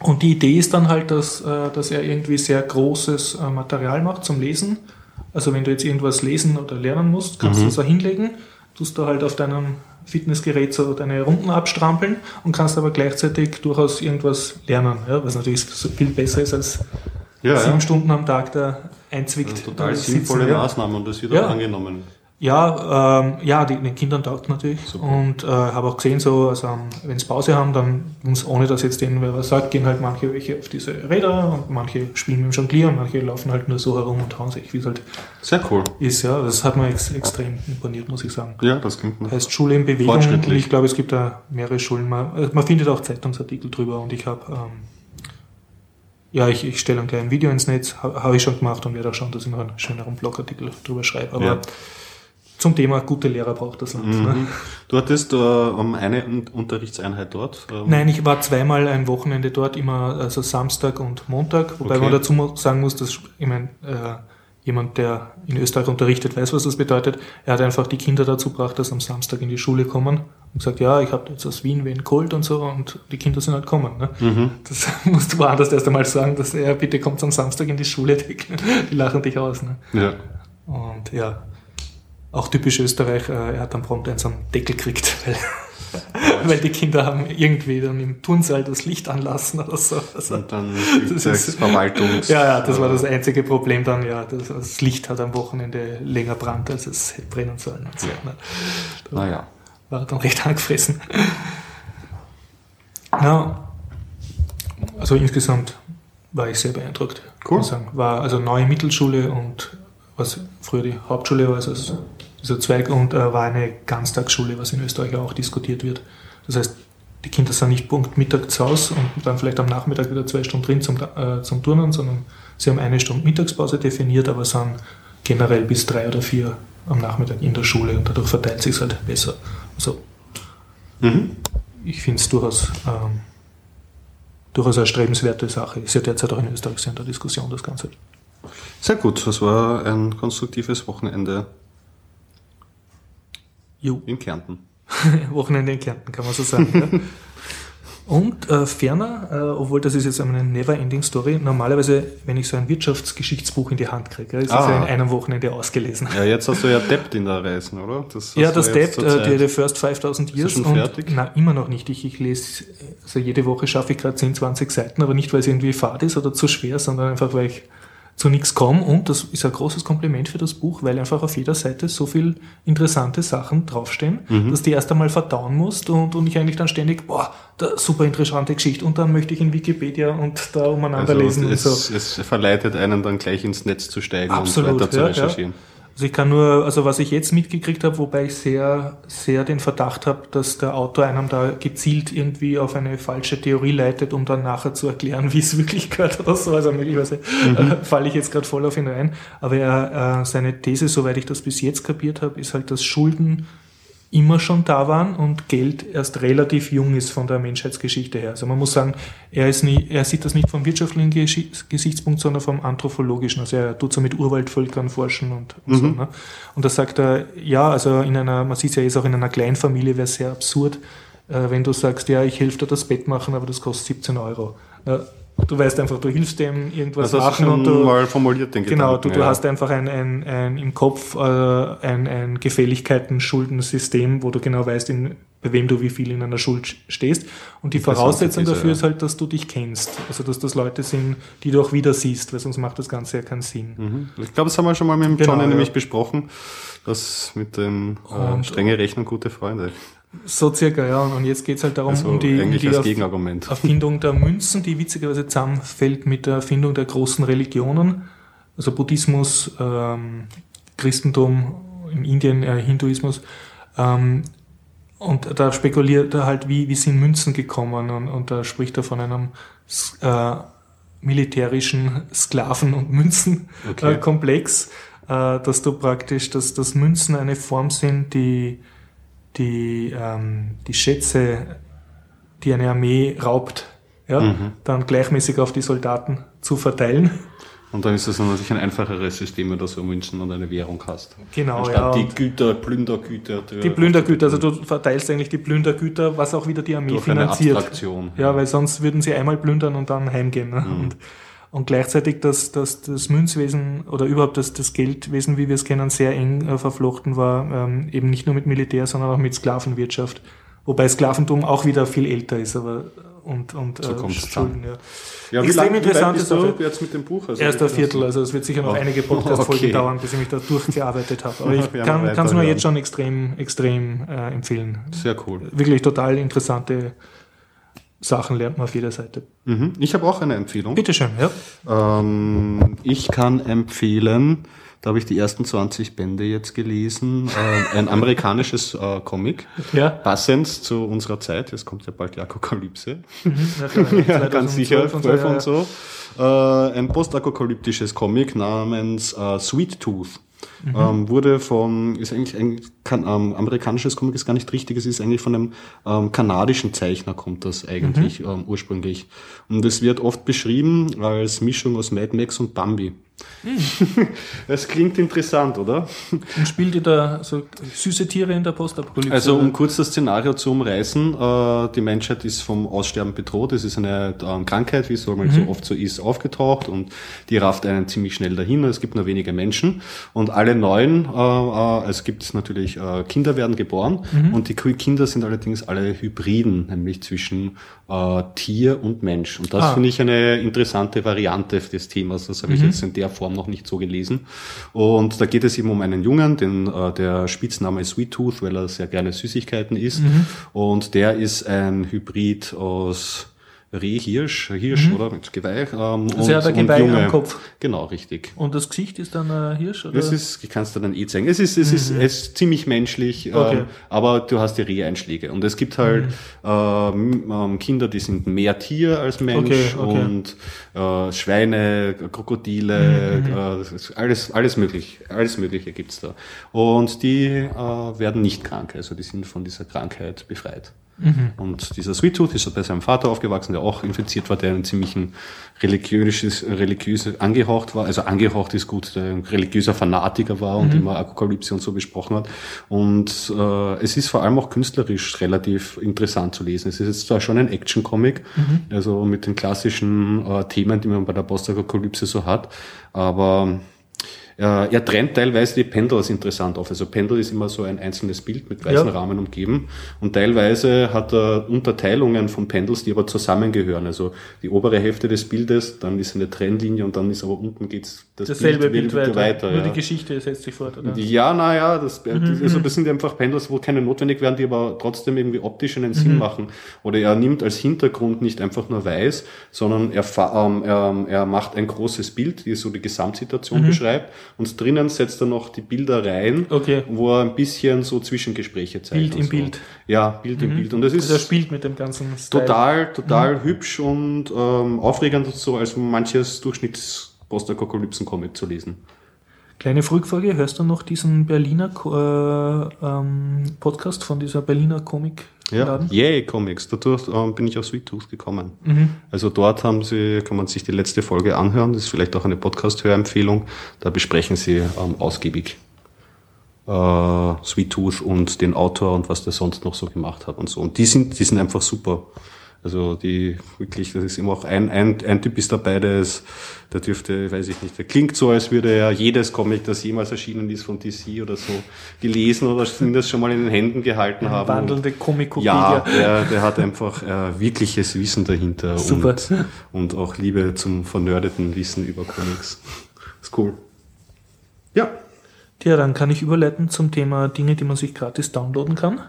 Und die Idee ist dann halt, dass, äh, dass er irgendwie sehr großes äh, Material macht zum Lesen also wenn du jetzt irgendwas lesen oder lernen musst, kannst mhm. du es da hinlegen, tust du halt auf deinem Fitnessgerät so deine Runden abstrampeln und kannst aber gleichzeitig durchaus irgendwas lernen, ja, was natürlich viel besser ist als ja, sieben ja. Stunden am Tag da einzwickt. total sinnvolle sitzen, Maßnahme und das wird auch angenommen. Ja, ähm, ja, die, den Kindern taugt natürlich. Super. Und äh, habe auch gesehen, so, also, wenn sie Pause haben, dann, ohne dass jetzt denen wer was sagt, gehen halt manche welche auf diese Räder und manche spielen mit dem Jonglier und manche laufen halt nur so herum und hauen sich, wie es halt Sehr cool. ist. Ja, das hat mir ex extrem imponiert, muss ich sagen. Ja, das klingt Das heißt Schule in Bewegung. Und ich glaube, es gibt da mehrere Schulen. Man, also man findet auch Zeitungsartikel drüber und ich habe ähm, ja, ich, ich stelle ein kleines Video ins Netz, habe hab ich schon gemacht und werde auch schauen, dass ich noch einen schöneren Blogartikel drüber schreibe. Aber ja zum Thema gute Lehrer braucht das Land. Mhm. Ne? Du hattest äh, eine Unterrichtseinheit dort? Ähm. Nein, ich war zweimal ein Wochenende dort, immer also Samstag und Montag, wobei okay. man dazu sagen muss, dass ich meine, äh, jemand, der in Österreich unterrichtet, weiß, was das bedeutet. Er hat einfach die Kinder dazu gebracht, dass am Samstag in die Schule kommen und gesagt, ja, ich habe jetzt aus Wien wen geholt und so und die Kinder sind halt kommen. Ne? Mhm. Das (laughs) musst du woanders erst einmal sagen, dass er bitte kommt am Samstag in die Schule, (laughs) die, die lachen dich aus. Ne? Ja. Und ja, auch typisch Österreich, äh, er hat dann prompt einen so einen Deckel gekriegt, (laughs) weil, (laughs) weil die Kinder haben irgendwie dann im Turnsaal das Licht anlassen oder so. Also, und dann das ist, Verwaltungs... Ja, ja, das war das einzige Problem dann, ja, das, das Licht hat am Wochenende länger brannt, als es hätte brennen sollen. Und so, ne? Naja. War dann recht angefressen. (laughs) Ja, also insgesamt war ich sehr beeindruckt. Cool. War also neue Mittelschule und was früher die Hauptschule war, also dieser Zweig, und äh, war eine Ganztagsschule, was in Österreich auch diskutiert wird. Das heißt, die Kinder sind nicht Punkt Mittag zu Hause und dann vielleicht am Nachmittag wieder zwei Stunden drin zum, äh, zum Turnen, sondern sie haben eine Stunde Mittagspause definiert, aber sind generell bis drei oder vier am Nachmittag in der Schule und dadurch verteilt sich halt besser. Also mhm. ich finde es durchaus, ähm, durchaus eine strebenswerte Sache. Ist ja derzeit auch in Österreich sehr in der Diskussion, das Ganze. Sehr gut, das war ein konstruktives Wochenende jo. in Kärnten. (laughs) Wochenende in Kärnten, kann man so sagen. ja. (laughs) Und äh, ferner, äh, obwohl das ist jetzt eine never-ending Story, normalerweise, wenn ich so ein Wirtschaftsgeschichtsbuch in die Hand kriege, ist ah. das ja in einem Wochenende ausgelesen. Ja, jetzt hast du ja Debt in der Reisen, oder? Das ja, das Debt, äh, die, First 5000 Years. Ist schon fertig? Und, na, immer noch nicht. Ich, ich lese, also jede Woche schaffe ich gerade 10, 20 Seiten, aber nicht, weil es irgendwie fad ist oder zu schwer, sondern einfach, weil ich zu nichts komme und das ist ein großes Kompliment für das Buch, weil einfach auf jeder Seite so viel interessante Sachen draufstehen, mhm. dass du erst einmal verdauen musst und, und ich eigentlich dann ständig, boah, da, super interessante Geschichte und dann möchte ich in Wikipedia und da umeinander also lesen. Es, und so. es verleitet einen dann gleich ins Netz zu steigen Absolut, und weiter zu recherchieren. Ja. Also ich kann nur, also was ich jetzt mitgekriegt habe, wobei ich sehr, sehr den Verdacht habe, dass der Autor einem da gezielt irgendwie auf eine falsche Theorie leitet, um dann nachher zu erklären, (laughs) wie es wirklich gehört oder so. Also möglicherweise mhm. äh, falle ich jetzt gerade voll auf ihn rein. Aber er, äh, seine These, soweit ich das bis jetzt kapiert habe, ist halt, dass Schulden immer schon da waren und Geld erst relativ jung ist von der Menschheitsgeschichte her. Also man muss sagen, er, ist nie, er sieht das nicht vom wirtschaftlichen Gesichtspunkt, sondern vom anthropologischen. Also er tut so mit Urwaldvölkern forschen und, und mhm. so. Ne? Und da sagt er, ja, also in einer, man sieht es ja jetzt auch in einer Kleinfamilie wäre es sehr absurd, äh, wenn du sagst, ja, ich helfe dir das Bett machen, aber das kostet 17 Euro. Äh, Du weißt einfach, du hilfst dem irgendwas das machen und du mal formuliert den Genau, Gedanken, du, du ja. hast einfach ein, ein, ein im Kopf äh, ein, ein Gefälligkeiten-Schuldensystem, wo du genau weißt, in, bei wem du wie viel in einer Schuld stehst. Und die Voraussetzung dafür ja. ist halt, dass du dich kennst. Also dass das Leute sind, die du auch wieder siehst, weil sonst macht das Ganze ja keinen Sinn. Mhm. Ich glaube, das haben wir schon mal mit dem Genau, Johnny ja. nämlich besprochen, das mit dem äh, strenge Rechnung gute Freunde. So circa, ja. Und jetzt geht's halt darum, Also um die, um die. Erfindung der Münzen, die witzigerweise zusammenfällt mit der Erfindung der großen Religionen, also Buddhismus, ähm, Christentum, in Indien äh, Hinduismus. Ähm, und da spekuliert er halt, wie, wie sind Münzen gekommen und, und da spricht er von einem äh, militärischen Sklaven- und Münzenkomplex, Okay. äh, dass du praktisch, dass, dass Münzen eine Form sind, die die, ähm, die Schätze, die eine Armee raubt, ja, Mhm. dann gleichmäßig auf die Soldaten zu verteilen. Und dann ist das natürlich ein einfacheres System, wenn du so Münzen und eine Währung hast. Genau, Anstatt ja. die Güter, Plündergüter. die Plündergüter, also du verteilst eigentlich die Plündergüter, was auch wieder die Armee durch eine finanziert. Abstraktion. Ja, weil sonst würden sie einmal plündern und dann heimgehen. Ne? Und, und gleichzeitig das, das, das Münzwesen oder überhaupt das, das Geldwesen, wie wir es kennen, sehr eng äh, verflochten war, ähm, eben nicht nur mit Militär, sondern auch mit Sklavenwirtschaft. Wobei Sklaventum auch wieder viel älter ist, aber und, und So äh, Schulden, ja. Ja, wie Extrem du Sache. jetzt mit dem Buch? Also Erster wie- Viertel, also es wird sicher noch Oh. einige Podcast-Folgen Okay. dauern, bis ich mich da durchgearbeitet habe. Aber ich kann es nur jetzt schon extrem, extrem äh, empfehlen. Sehr cool. Wirklich total interessante Sachen lernt man auf jeder Seite. Mhm. Ich habe auch eine Empfehlung. Bitteschön, ja. Ähm, ich kann empfehlen, da habe ich die ersten 20 Bände jetzt gelesen, äh, ein amerikanisches äh, Comic, Ja, passend zu unserer Zeit, jetzt kommt ja bald die Apokalypse. ja, klar, Ja, (laughs) ganz sicher, 2012 12 ja, und so. Äh, ein postapokalyptisches Comic namens äh, Sweet Tooth. Ähm, wurde von, ist eigentlich ein kan ähm, amerikanisches Comic, ist gar nicht richtig, es ist eigentlich von einem ähm, kanadischen Zeichner, kommt das eigentlich ähm, ursprünglich. Und es wird oft beschrieben als Mischung aus Mad Max und Bambi. (laughs) Das klingt interessant, oder? Und spielt ihr da so süße Tiere in der Postapokalypse? Also um kurz das Szenario zu umreißen, äh, die Menschheit ist vom Aussterben bedroht. Es ist eine ähm, Krankheit, wie es so, mal so oft so ist, aufgetaucht und die rafft einen ziemlich schnell dahin. Es gibt nur wenige Menschen und alle neuen, äh, äh, es gibt natürlich, äh, Kinder werden geboren und die Kinder sind allerdings alle Hybriden, nämlich zwischen äh, Tier und Mensch. Und das Ah. finde ich eine interessante Variante des Themas. Das habe ich jetzt in der Form noch nicht so gelesen. Und da geht es eben um einen Jungen, den, äh, der Spitzname ist Sweet Tooth, weil er sehr gerne Süßigkeiten isst. Und der ist ein Hybrid aus Reh, Hirsch, Hirsch oder mit Geweih. Ähm, Also er hat ein Geweih am Kopf. Genau, richtig. Und das Gesicht ist dann ein Hirsch? Oder? Das ist, ich kann es dir dann eh zeigen. Es ist, es ist, es ist ziemlich menschlich, Okay. ähm, aber du hast die Reheinschläge. Und es gibt halt ähm, ähm, Kinder, die sind mehr Tier als Mensch Okay, okay. und äh, Schweine, Krokodile, Mhm, äh, das ist alles, alles möglich, alles Mögliche gibt's da. Und die äh, werden nicht krank, also die sind von dieser Krankheit befreit. Mhm. Und dieser Sweet Tooth ist bei seinem Vater aufgewachsen, der auch infiziert war, der einen ziemlichen religiöses, religiöse angehaucht war. Also angehaucht ist gut, der ein religiöser Fanatiker war und immer Apokalypse und so besprochen hat. Und äh, es ist vor allem auch künstlerisch relativ interessant zu lesen. Es ist jetzt zwar schon ein Action-Comic, also mit den klassischen äh, Themen, die man bei der Postapokalypse so hat, aber er trennt teilweise die Pendels interessant auf. Also Pendel ist immer so ein einzelnes Bild mit weißen Ja. Rahmen umgeben. Und teilweise hat er Unterteilungen von Pendels, die aber zusammengehören. Also die obere Hälfte des Bildes, dann ist eine Trennlinie und dann ist aber unten geht's das Dasselbe Bild, wieder weiter. Nur ja. die Geschichte setzt sich fort, oder? Ja, naja, das, also das sind einfach Pendels, wo keine notwendig werden, die aber trotzdem irgendwie optisch einen Sinn machen. Oder er nimmt als Hintergrund nicht einfach nur weiß, sondern er, ähm, er, er macht ein großes Bild, die so die Gesamtsituation beschreibt und drinnen setzt er noch die Bilder rein, Okay. wo er ein bisschen so Zwischengespräche zeigt. Bild im so. Bild. Ja, Bild im Bild. Und das ist Also er spielt mit dem ganzen Style. total, total hübsch und ähm, aufregend und so, als manches Durchschnitts-Postapokalypsen-Comic zu lesen. Kleine Rückfrage, hörst du noch diesen Berliner äh, ähm, Podcast von dieser Berliner Comic-Laden? Yay Comics, dadurch ähm, bin ich auf Sweet Tooth gekommen. Mhm. Also dort haben sie, kann man sich die letzte Folge anhören, das ist vielleicht auch eine Podcast-Hörempfehlung, da besprechen sie ähm, ausgiebig äh, Sweet Tooth und den Autor und was der sonst noch so gemacht hat und so. Und die sind, die sind einfach super. Also die wirklich, das ist immer auch ein, ein, ein Typ ist dabei, der ist, der dürfte, weiß ich nicht, der klingt so, als würde er jedes Comic, das jemals erschienen ist von DC oder so, gelesen oder zumindest schon mal in den Händen gehalten haben. Wandelnde Ja, Comicopedia. der, der hat einfach äh, wirkliches Wissen dahinter Super. Und, und auch Liebe zum vernördeten Wissen über Comics. Ist cool. Ja. Tja, dann kann ich überleiten zum Thema Dinge, die man sich gratis downloaden kann.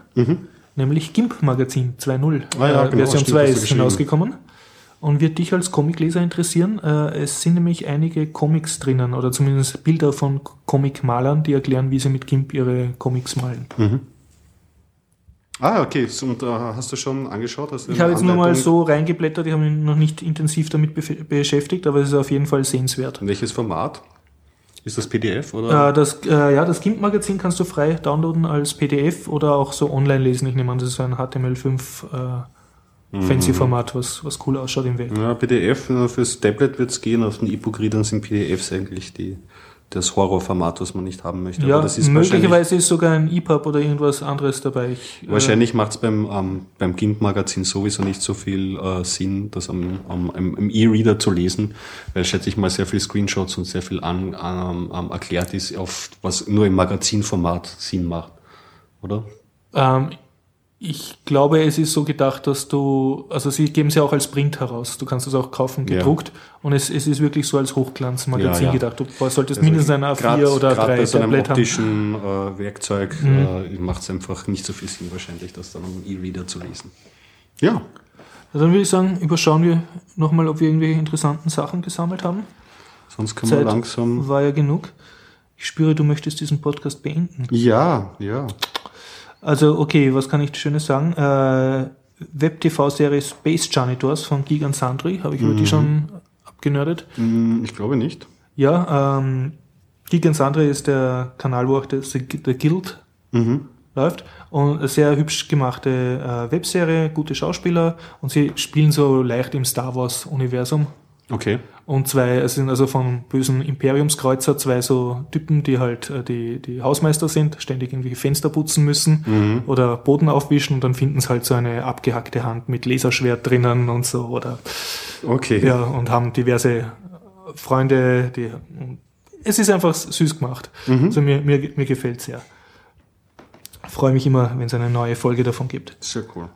Nämlich GIMP Magazin 2.0. Ah ja, äh, genau, Version stimmt, 2 hast du ist hinausgekommen. Und wird dich als Comicleser interessieren? Äh, es sind nämlich einige Comics drinnen oder zumindest Bilder von Comicmalern, die erklären, wie sie mit GIMP ihre Comics malen. Ah, okay. Und äh, hast du schon angeschaut? Hast du Ich habe jetzt nur mal so reingeblättert, ich habe mich noch nicht intensiv damit beschäftigt, aber es ist auf jeden Fall sehenswert. Welches Format? Ist das PDF oder? Äh, das, äh, ja, das GIMP-Magazin kannst du frei downloaden als PDF oder auch so online lesen. Ich nehme an, das ist so ein HTML5 äh, Fancy-Format, was, was cool ausschaut im Web. Ja, PDF, äh, fürs Tablet wird's gehen, auf den E-Book-Readern sind PDFs eigentlich die, das Horrorformat, was man nicht haben möchte. Ja, ist möglicherweise ist sogar ein EPUB oder irgendwas anderes dabei. Ich, äh, wahrscheinlich macht's beim, ähm, beim GIMP-Magazin sowieso nicht so viel äh, Sinn, das am, am, im E-Reader zu lesen, weil schätze ich mal sehr viel Screenshots und sehr viel an, ähm, ähm, erklärt ist, auf was nur im Magazinformat Sinn macht. Oder? Ähm, ich glaube, es ist so gedacht, dass du, also sie geben es ja auch als Print heraus. Du kannst es auch kaufen, Ja. gedruckt. Und es, es ist wirklich so als Hochglanzmagazin Ja, ja. gedacht. Du solltest Also mindestens ein A4 grad- oder grad drei bei so einem Tablet haben. Mhm. optischen äh, Werkzeug äh, macht es einfach nicht so viel Sinn wahrscheinlich, das dann am E-Reader zu lesen. Ja, Ja, Dann würde ich sagen, überschauen wir nochmal, ob wir irgendwelche interessanten Sachen gesammelt haben. sonst kann man Zeit langsam. war ja genug. Ich spüre, du möchtest diesen Podcast beenden. Ja, ja. Also, okay, was kann ich Schönes sagen? Äh, Web-TV-Serie Space Janitors von Gigan Sandry, habe ich über die schon abgenördet. Hm, Ich glaube nicht. Ja, ähm, Gigan Sandry ist der Kanal, wo auch der, der Guild läuft. Und eine sehr hübsch gemachte äh, Webserie, gute Schauspieler und sie spielen so leicht im Star Wars-Universum. Okay. Und zwei, es sind also vom bösen Imperiumskreuzer zwei so Typen, die halt äh, die, die Hausmeister sind, ständig irgendwie Fenster putzen müssen oder Boden aufwischen und dann finden sie halt so eine abgehackte Hand mit Laserschwert drinnen und so oder Okay. ja, und haben diverse Freunde, die es ist einfach süß gemacht. Also mir, mir, mir gefällt sehr. Freue mich immer, wenn es eine neue Folge davon gibt. Sehr cool.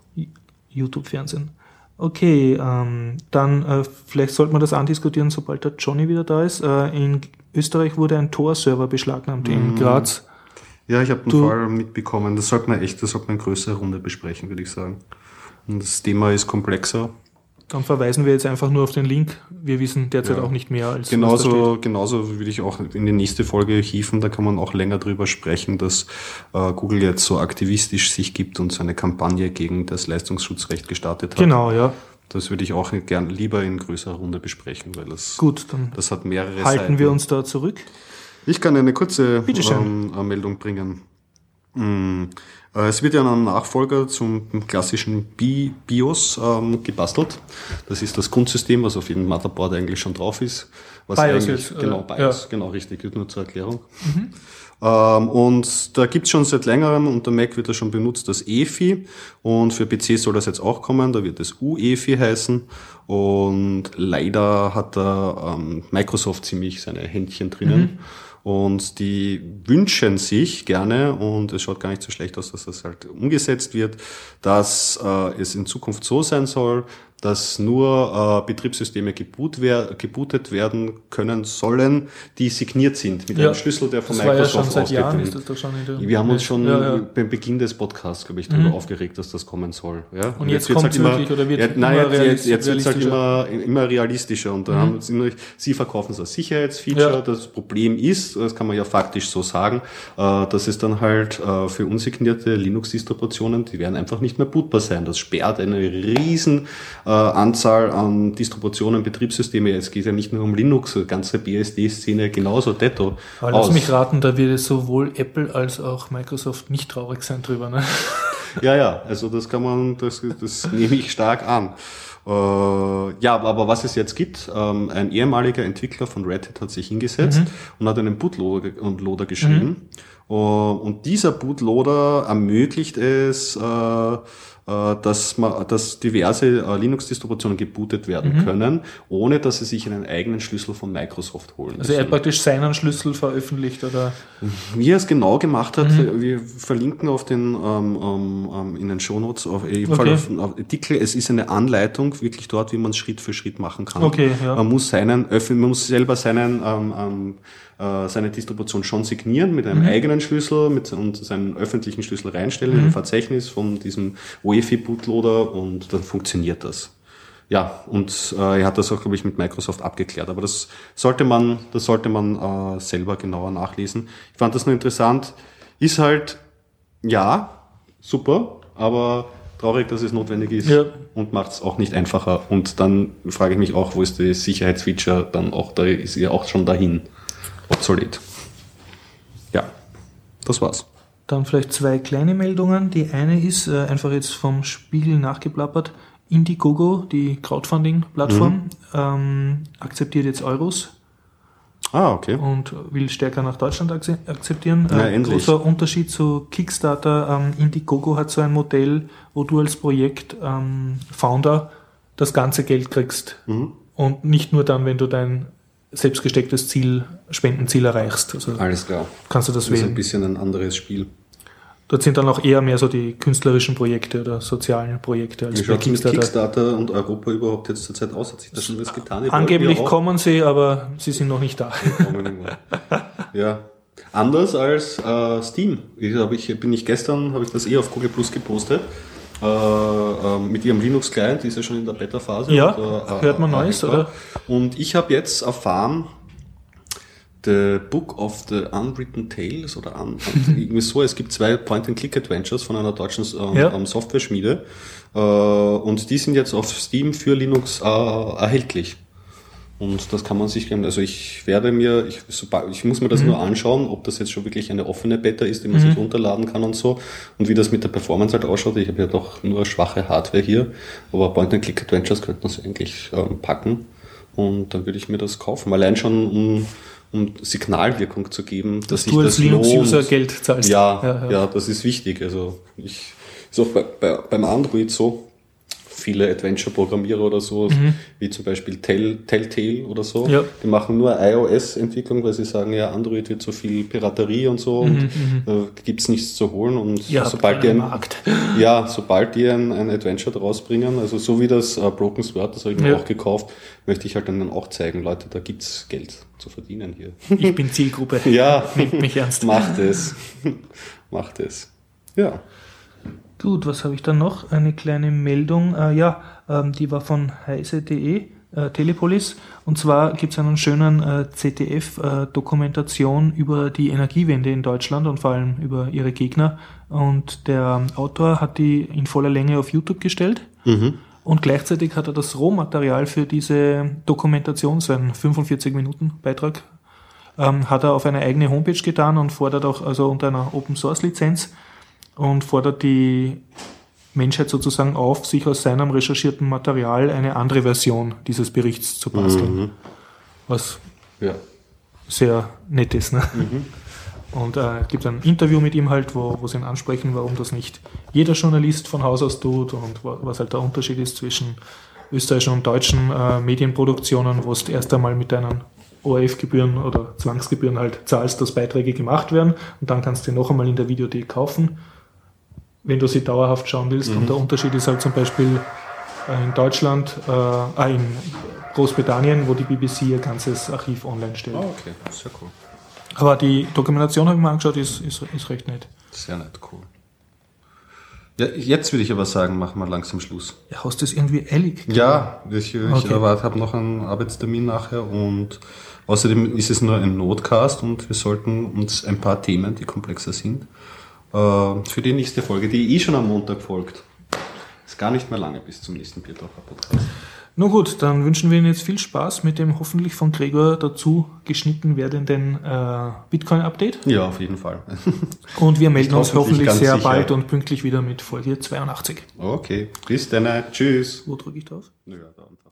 YouTube-Fernsehen. Okay, ähm, dann äh, vielleicht sollte man das andiskutieren, sobald der Johnny wieder da ist. Äh, in Österreich wurde ein Tor-Server beschlagnahmt in Graz. Ja, ich habe den Du- Fall mitbekommen. Das sollte man echt, das sollte man in größerer Runde besprechen, würde ich sagen. Und das Thema ist komplexer. Dann verweisen wir jetzt einfach nur auf den Link. Wir wissen derzeit Ja. auch nicht mehr als Genauso, genauso würde ich auch in die nächste Folge hieven, da kann man auch länger drüber sprechen, dass äh, Google jetzt so aktivistisch sich gibt und so eine Kampagne gegen das Leistungsschutzrecht gestartet hat. Genau, ja. Das würde ich auch gern lieber in größerer Runde besprechen, weil das, Gut, dann das hat mehrere halten Seiten. wir uns da zurück. Ich kann eine kurze ähm, äh, Meldung bringen. Äh, Es wird ja ein Nachfolger zum klastischen Bi BIOS ähm, gebastelt. Das ist das Grundsystem, was auf jedem Motherboard eigentlich schon drauf ist. Was BIOS eigentlich, jetzt, genau, äh, BIOS, ja. genau richtig, nur zur Erklärung. Ähm, und da gibt's schon seit längerem, unter Mac wird das schon benutzt, das EFI. Und für PC soll das jetzt auch kommen, da wird es UEFI heißen. Und leider hat da ähm, Microsoft ziemlich seine Händchen drinnen. Und die wünschen sich gerne, und es schaut gar nicht so schlecht aus, dass das halt umgesetzt wird, dass äh, es in Zukunft so sein soll, dass nur äh, Betriebssysteme geboot wer gebootet werden können sollen, die signiert sind mit Ja. einem Schlüssel, der von ja Microsoft in der wir haben uns schon Ja, ja. beim Beginn des Podcasts, glaube ich, darüber aufgeregt, dass das kommen soll. Ja? Und jetzt wird's kommt's wirklich, oder wird ja, nein, immer jetzt, jetzt, jetzt realis- wird's halt immer, immer realistischer. Und dann haben sie, sie verkaufen es als Sicherheitsfeature. Ja. Das Problem ist, das kann man ja faktisch so sagen, äh, dass es dann halt äh, für unsignierte Linux-Distributionen, die werden einfach nicht mehr bootbar sein. Das sperrt eine riesen äh, Anzahl an Distributionen, Betriebssysteme. Es geht ja nicht nur um Linux, die ganze BSD-Szene genauso detto. Aber lass aus. mich raten, da wird sowohl Apple als auch Microsoft nicht traurig sein drüber. Ne? (laughs) Ja, ja, also das kann man, das, das nehme ich stark an. Äh, ja, aber was es jetzt gibt, ähm, ein ehemaliger Entwickler von Red Hat hat sich hingesetzt und hat einen Bootloader und Loader geschrieben. Äh, und dieser Bootloader ermöglicht es, äh, dass, man, dass diverse äh, Linux-Distributionen gebootet werden können, ohne dass sie sich einen eigenen Schlüssel von Microsoft holen. Also er hat praktisch seinen Schlüssel veröffentlicht oder Wie er es genau gemacht hat, wir verlinken auf den ähm, ähm, ähm, in den Shownotes auf jeden Fall Okay. auf, auf Artikel. Es ist eine Anleitung wirklich dort, wie man es Schritt für Schritt machen kann. Okay, ja. Man muss seinen öffnen, man muss selber seinen ähm, ähm, äh, seine Distribution schon signieren mit einem eigenen Schlüssel mit, und seinen öffentlichen Schlüssel reinstellen in ein Verzeichnis von diesem UEFI Bootloader und dann funktioniert das. Ja, und äh, er hat das auch, glaube ich, mit Microsoft abgeklärt. Aber das sollte man, das sollte man äh, selber genauer nachlesen. Ich fand das nur interessant. Ist halt, ja, super, aber traurig, dass es notwendig ist Ja. und macht es auch nicht einfacher. Und dann frage ich mich auch, wo ist das Sicherheitsfeature dann auch, da ist ja auch schon dahin obsolet. Ja, das war's. Dann vielleicht zwei kleine Meldungen. Die eine ist äh, einfach jetzt vom Spiegel nachgeplappert. Indiegogo, die Crowdfunding-Plattform, ähm, akzeptiert jetzt Euros Ah, okay. und will stärker nach Deutschland akze- akzeptieren. Na, Äh, endlich. großer Unterschied zu Kickstarter. Ähm, Indiegogo hat so ein Modell, wo du als Projekt ähm, Founder das ganze Geld kriegst. Mhm. Und nicht nur dann, wenn du dein selbst gestecktes Ziel, Spendenziel erreichst. Also Alles klar. kannst du das Das ist ein wählen. bisschen ein anderes Spiel. Dort sind dann auch eher mehr so die künstlerischen Projekte oder sozialen Projekte als Wie bei schaut es mit Kickstarter. Kickstarter und Europa überhaupt jetzt zur Zeit aus? Hat sich da schon was getan? Wollt Angeblich kommen sie, aber sie sind noch nicht da. (laughs) ja. Anders als äh, Steam. Ich, ich, bin ich gestern, habe ich das eh auf Google Plus gepostet. Äh, äh, mit ihrem Linux-Client, die ist ja schon in der Beta-Phase. Ja, Und, äh, hört man äh, Neues, oder? Und ich habe jetzt erfahren, The Book of the Unwritten Tales oder un, (laughs) irgendwie so. Es gibt zwei Point-and-Click-Adventures von einer deutschen ähm, Ja. ähm, Software-Schmiede. Äh, und die sind jetzt auf Steam für Linux äh, erhältlich. Und das kann man sich, gerne- also ich werde mir, ich, ich muss mir das nur anschauen, ob das jetzt schon wirklich eine offene Beta ist, die man sich runterladen kann und so. Und wie das mit der Performance halt ausschaut. Ich habe ja doch nur schwache Hardware hier, aber Point-and-Click-Adventures könnte man so eigentlich ähm, packen. Und dann würde ich mir das kaufen. Allein schon, um, um Signalwirkung zu geben, dass, sich du als das Linux-User. Geld zahlst. Ja, Ja, ja, ja. das ist wichtig. Also ich ist auch bei, bei, beim Android so. Viele Adventure-Programmierer oder so, wie zum Beispiel Tell, Telltale oder so, Mhm. Ja. die machen nur iOS-Entwicklung, weil sie sagen, ja, Android wird so viel Piraterie und so und äh, gibt's nichts zu holen. Und Mhm, Ja, sobald die ein, Markt. (laughs) ja, sobald die ein, ein Adventure daraus bringen, also so wie das äh, Broken Sword, das habe ich mir Ja. auch gekauft, möchte ich halt dann auch zeigen, Leute, da gibt's Geld zu verdienen hier. Ich bin Zielgruppe. (laughs) ja, Nehmt mich ernst. macht es. macht es. Ja. Gut, was habe ich dann noch? Eine kleine Meldung. Äh, ja, ähm, die war von heise.de, äh, Telepolis. Und zwar gibt es einen schönen äh, ZDF-Dokumentation über die Energiewende in Deutschland und vor allem über ihre Gegner. Und der Autor hat die in voller Länge auf YouTube gestellt. Mhm. Und gleichzeitig hat er das Rohmaterial für diese Dokumentation, so ein 45-Minuten-Beitrag, ähm, hat er auf eine eigene Homepage getan und fordert auch, also unter einer Open-Source-Lizenz, und fordert die Menschheit sozusagen auf, sich aus seinem recherchierten Material eine andere Version dieses Berichts zu basteln. Was Ja. sehr nett ist. Ne? Und äh, es gibt ein Interview mit ihm halt, wo, wo sie ihn ansprechen, warum das nicht jeder Journalist von Haus aus tut und wa- was halt der Unterschied ist zwischen österreichischen und deutschen äh, Medienproduktionen, wo es erst einmal mit deinen ORF-Gebühren oder Zwangsgebühren halt zahlst, dass Beiträge gemacht werden und dann kannst du noch einmal in der Videothek kaufen, wenn du sie dauerhaft schauen willst. Und der Unterschied ist halt zum Beispiel, äh, in Deutschland, äh, in Großbritannien, wo die BBC ihr ganzes Archiv online stellt. Oh, okay, sehr cool. Aber die Dokumentation habe ich mir angeschaut, ist, ist, ist recht nett. Sehr nett, cool. Ja, jetzt würde ich aber sagen, machen wir langsam Schluss. Ja, hast du das irgendwie eilig? Ja, ich, ich okay. habe noch einen Arbeitstermin nachher und außerdem ist es nur ein Notcast und wir sollten uns ein paar Themen, die komplexer sind, äh, für die nächste Folge, die eh schon am Montag folgt. Ist gar nicht mehr lange bis zum nächsten Biertaucher Podcast. Nun gut, dann wünschen wir Ihnen jetzt viel Spaß mit dem hoffentlich von Gregor dazu geschnitten werdenden äh, Bitcoin-Update. Ja, auf jeden Fall. (laughs) und wir melden uns hoffentlich, hoffentlich sehr sicher. bald und pünktlich wieder mit Folge 82. Okay, bis dann. Tschüss. Wo drücke ich drauf? Ja, da einfach.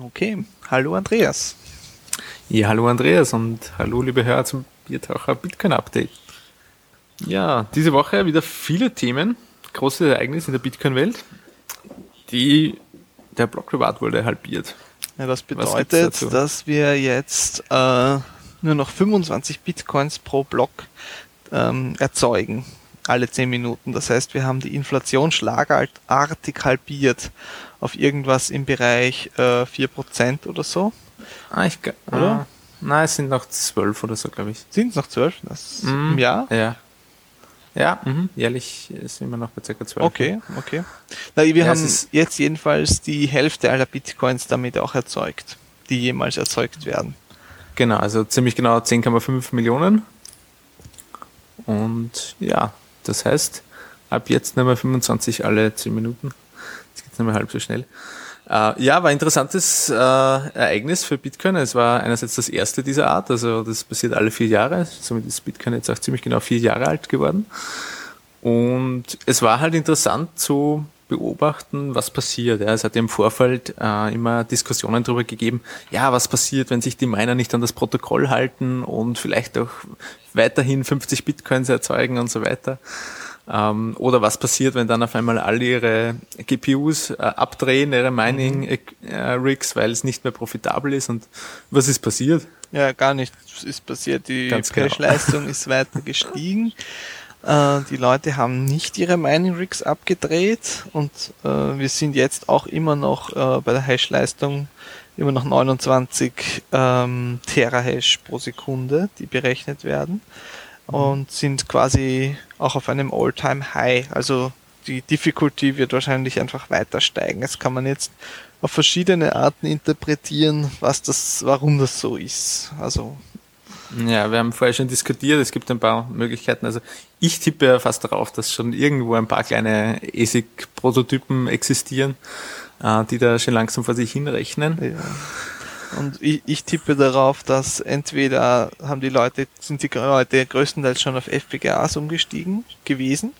Okay, hallo Andreas. Ja, hallo Andreas und hallo liebe Hörer zum Biertaucher Bitcoin Update. Ja, diese Woche wieder viele Themen großes Ereignis in der Bitcoin-Welt. Die, der Block Reward wurde halbiert. Ja, das bedeutet, dass wir jetzt äh, nur noch 25 Bitcoins pro Block ähm, erzeugen. Alle 10 Minuten. Das heißt, wir haben die Inflation schlagartig halbiert auf irgendwas im Bereich äh, 4% oder so. Ah, ich, oder? Ah, nein, es sind noch 12 oder so, glaube ich. Sind es noch 12? Das mm, Im Jahr? Ja. Ja, mhm. jährlich sind wir noch bei ca. 12. Okay, okay. Na, wir ja, haben jetzt jedenfalls die Hälfte aller Bitcoins damit auch erzeugt, die jemals erzeugt werden. Genau, also ziemlich genau 10,5 Millionen. Und ja, das heißt, ab jetzt nehmen wir 25 alle 10 Minuten. Das geht nicht mehr halb so schnell. Äh, ja, war ein interessantes äh, Ereignis für Bitcoin. Es war einerseits das erste dieser Art, also das passiert alle vier Jahre. Somit ist Bitcoin jetzt auch ziemlich genau vier Jahre alt geworden. Und es war halt interessant zu beobachten, was passiert. Ja, es hat im Vorfeld äh, immer Diskussionen darüber gegeben, ja, was passiert, wenn sich die Miner nicht an das Protokoll halten und vielleicht auch weiterhin 50 Bitcoins erzeugen und so weiter. Ähm, oder was passiert, wenn dann auf einmal alle ihre GPUs äh, abdrehen, ihre Mining-Rigs, mhm. weil es nicht mehr profitabel ist? Und was ist passiert? Ja, gar nichts ist passiert. Die Cache-Leistung genau. (laughs) ist weiter gestiegen. Äh, die Leute haben nicht ihre Mining-Rigs abgedreht und äh, wir sind jetzt auch immer noch äh, bei der Hash-Leistung immer noch 29 ähm, Terahash pro Sekunde, die berechnet werden und sind quasi auch auf einem All-Time-High. Also die Difficulty wird wahrscheinlich einfach weiter steigen. Das kann man jetzt auf verschiedene Arten interpretieren, was das, warum das so ist. Also ja, wir haben vorher schon diskutiert, es gibt ein paar Möglichkeiten. Also ich tippe ja fast darauf, dass schon irgendwo ein paar kleine ESIC-Prototypen existieren, äh, die da schon langsam vor sich hinrechnen. Ja. Und ich, ich tippe darauf, dass entweder haben die Leute, sind die Leute größtenteils schon auf FPGAs umgestiegen gewesen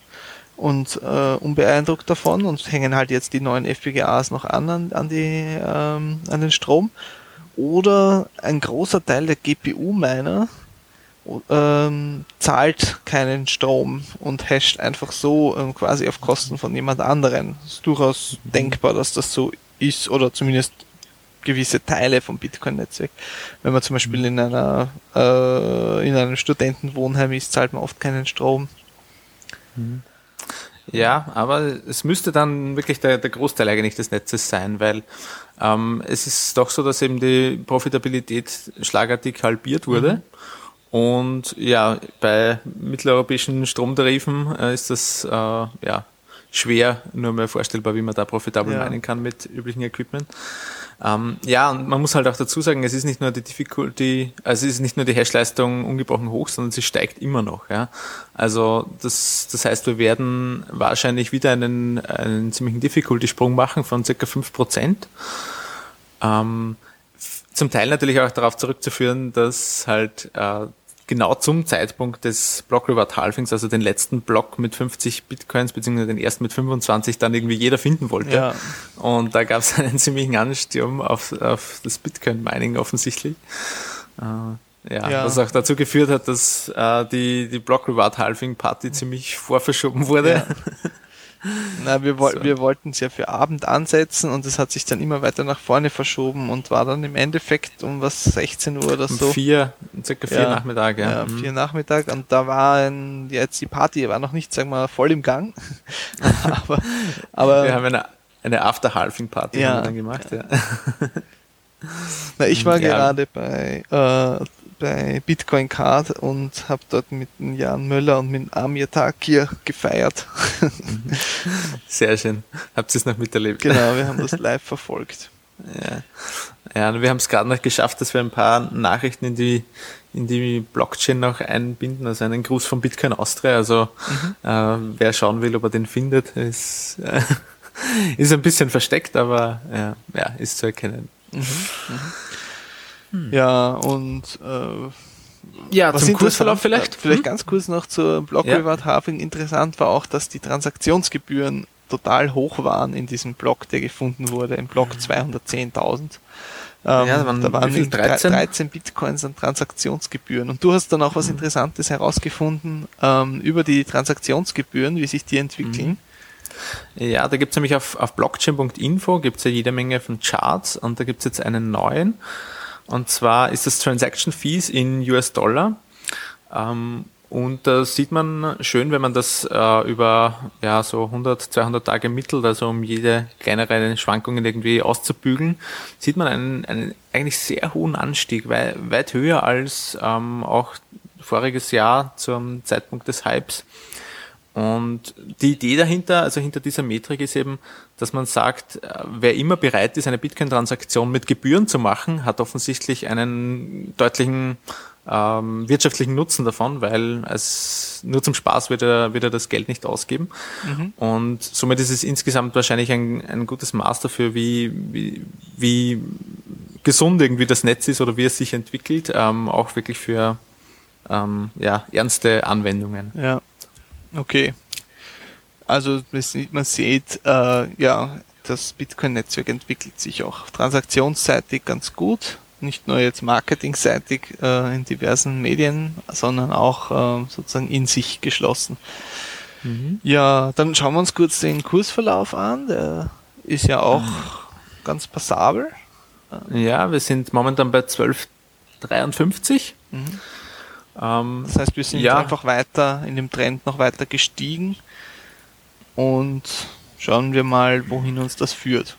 und äh, unbeeindruckt davon und hängen halt jetzt die neuen FPGAs noch an an, an, die, ähm, an den Strom. Oder ein großer Teil der GPU-Miner ähm, zahlt keinen Strom und hasht einfach so ähm, quasi auf Kosten von jemand anderen. Es ist durchaus denkbar, dass das so ist oder zumindest gewisse Teile vom Bitcoin-Netzwerk. Wenn man zum Beispiel in einer äh, in einem Studentenwohnheim ist, zahlt man oft keinen Strom. Mhm. Ja, aber es müsste dann wirklich der, der Großteil eigentlich des Netzes sein, weil ähm, es ist doch so, dass eben die Profitabilität schlagartig halbiert wurde. Mhm. Und ja, bei mitteleuropäischen Stromtarifen äh, ist das äh, ja schwer nur mehr vorstellbar, wie man da profitabel ja. meinen kann mit üblichen Equipment. Ähm, ja, und man muss halt auch dazu sagen, es ist nicht nur die Difficulty, also es ist nicht nur die Hashleistung ungebrochen hoch, sondern sie steigt immer noch. Ja? Also das, das heißt, wir werden wahrscheinlich wieder einen, einen ziemlichen Difficulty-Sprung machen von circa 5%. Ähm, zum Teil natürlich auch darauf zurückzuführen, dass halt äh, genau zum Zeitpunkt des Block Reward Halvings, also den letzten Block mit 50 Bitcoins, beziehungsweise den ersten mit 25, dann irgendwie jeder finden wollte. Ja. Und da gab es (laughs) einen ziemlichen Ansturm auf, auf das Bitcoin-Mining offensichtlich. Äh, ja, ja, was auch dazu geführt hat, dass äh, die, die Block Reward Halving Party ziemlich vorverschoben wurde. Ja. (laughs) (laughs) Na, wir, woll so. wir wollten es ja für Abend ansetzen und es hat sich dann immer weiter nach vorne verschoben und war dann im Endeffekt um was 16 Uhr oder so. Um vier, circa vier ja, Nachmittag, ja. Ja, mhm. vier Nachmittag und da war ein, jetzt die Party war noch nicht, sagen wir, voll im Gang. (laughs) aber, aber wir haben eine, eine After-Halving-Party ja, dann gemacht, ja. Na, ich war ja. gerade bei äh, bei Bitcoin Card und habe dort mit Jan Möller und mit Amir Takir gefeiert. (laughs) Sehr schön. Habt ihr es noch miterlebt? Genau, wir haben das live verfolgt. Ja, ja wir haben es gerade noch geschafft, dass wir ein paar Nachrichten in die, in die Blockchain noch einbinden. Also einen Gruß von Bitcoin Austria. Also mhm. äh, wer schauen will, ob er den findet, ist, äh, (laughs) ist ein bisschen versteckt, aber ja, ja ist zu erkennen. Mhm. Mhm. Hm. Ja, und äh, ja, was zum Kursverlauf vielleicht? Vielleicht hm? ganz kurz noch zur Block ja. Reward Halving. Interessant war auch, dass die Transaktionsgebühren total hoch waren in diesem Block, der gefunden wurde, im Block 210.000. Ähm, ja, waren da waren 13? 13 Bitcoins an Transaktionsgebühren. Und du hast dann auch was hm. Interessantes herausgefunden ähm, über die Transaktionsgebühren, wie sich die entwickeln. Mhm. Ja, da gibt es nämlich auf, auf blockchain.info gibt es ja jede Menge von Charts und da gibt es jetzt einen neuen. Und zwar ist das Transaction Fees in US-Dollar. Ähm, und da sieht man schön, wenn man das äh, über ja, so 100, 200 Tage mittelt, also um jede kleinere Schwankungen irgendwie auszubügeln, sieht man einen, einen eigentlich sehr hohen Anstieg, weit, weit höher als ähm, auch voriges Jahr zum Zeitpunkt des Hypes. Und die Idee dahinter, also hinter dieser Metrik ist eben, dass man sagt, äh, wer immer bereit ist, eine Bitcoin-Transaktion mit Gebühren zu machen, hat offensichtlich einen deutlichen ähm, wirtschaftlichen Nutzen davon, weil es nur zum Spaß wird er, wird er das Geld nicht ausgeben. Mhm. Und somit ist es insgesamt wahrscheinlich ein, ein gutes Maß dafür, wie, wie, wie gesund irgendwie das Netz ist oder wie es sich entwickelt, ähm, auch wirklich für ähm, ja, ernste Anwendungen. Ja. Okay. Also man sieht, äh, ja, das Bitcoin-Netzwerk entwickelt sich auch transaktionsseitig ganz gut. Nicht nur jetzt marketingseitig äh, in diversen Medien, sondern auch äh, sozusagen in sich geschlossen. Mhm. Ja, dann schauen wir uns kurz den Kursverlauf an. Der ist ja auch mhm. ganz passabel. Ja, wir sind momentan bei 12,53. Mhm. Ähm, das heißt, wir sind ja. einfach weiter in dem Trend noch weiter gestiegen und schauen wir mal, wohin uns das führt.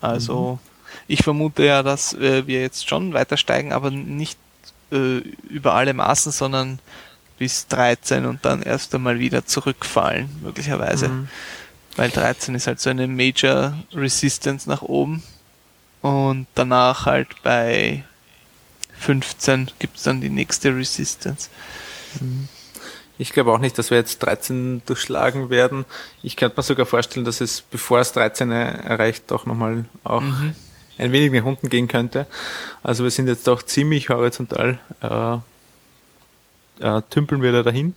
Also mhm. ich vermute ja, dass äh, wir jetzt schon weiter steigen, aber nicht äh, über alle Maßen, sondern bis 13 und dann erst einmal wieder zurückfallen, möglicherweise. Mhm. Weil 13 ist halt so eine Major Resistance nach oben und danach halt bei 15 gibt es dann die nächste Resistance. Mhm. Ich glaube auch nicht, dass wir jetzt 13 durchschlagen werden. Ich könnte mir sogar vorstellen, dass es, bevor es 13 erreicht, doch nochmal auch mhm. ein wenig nach unten gehen könnte. Also wir sind jetzt doch ziemlich horizontal, äh, äh, tümpeln wir da dahin.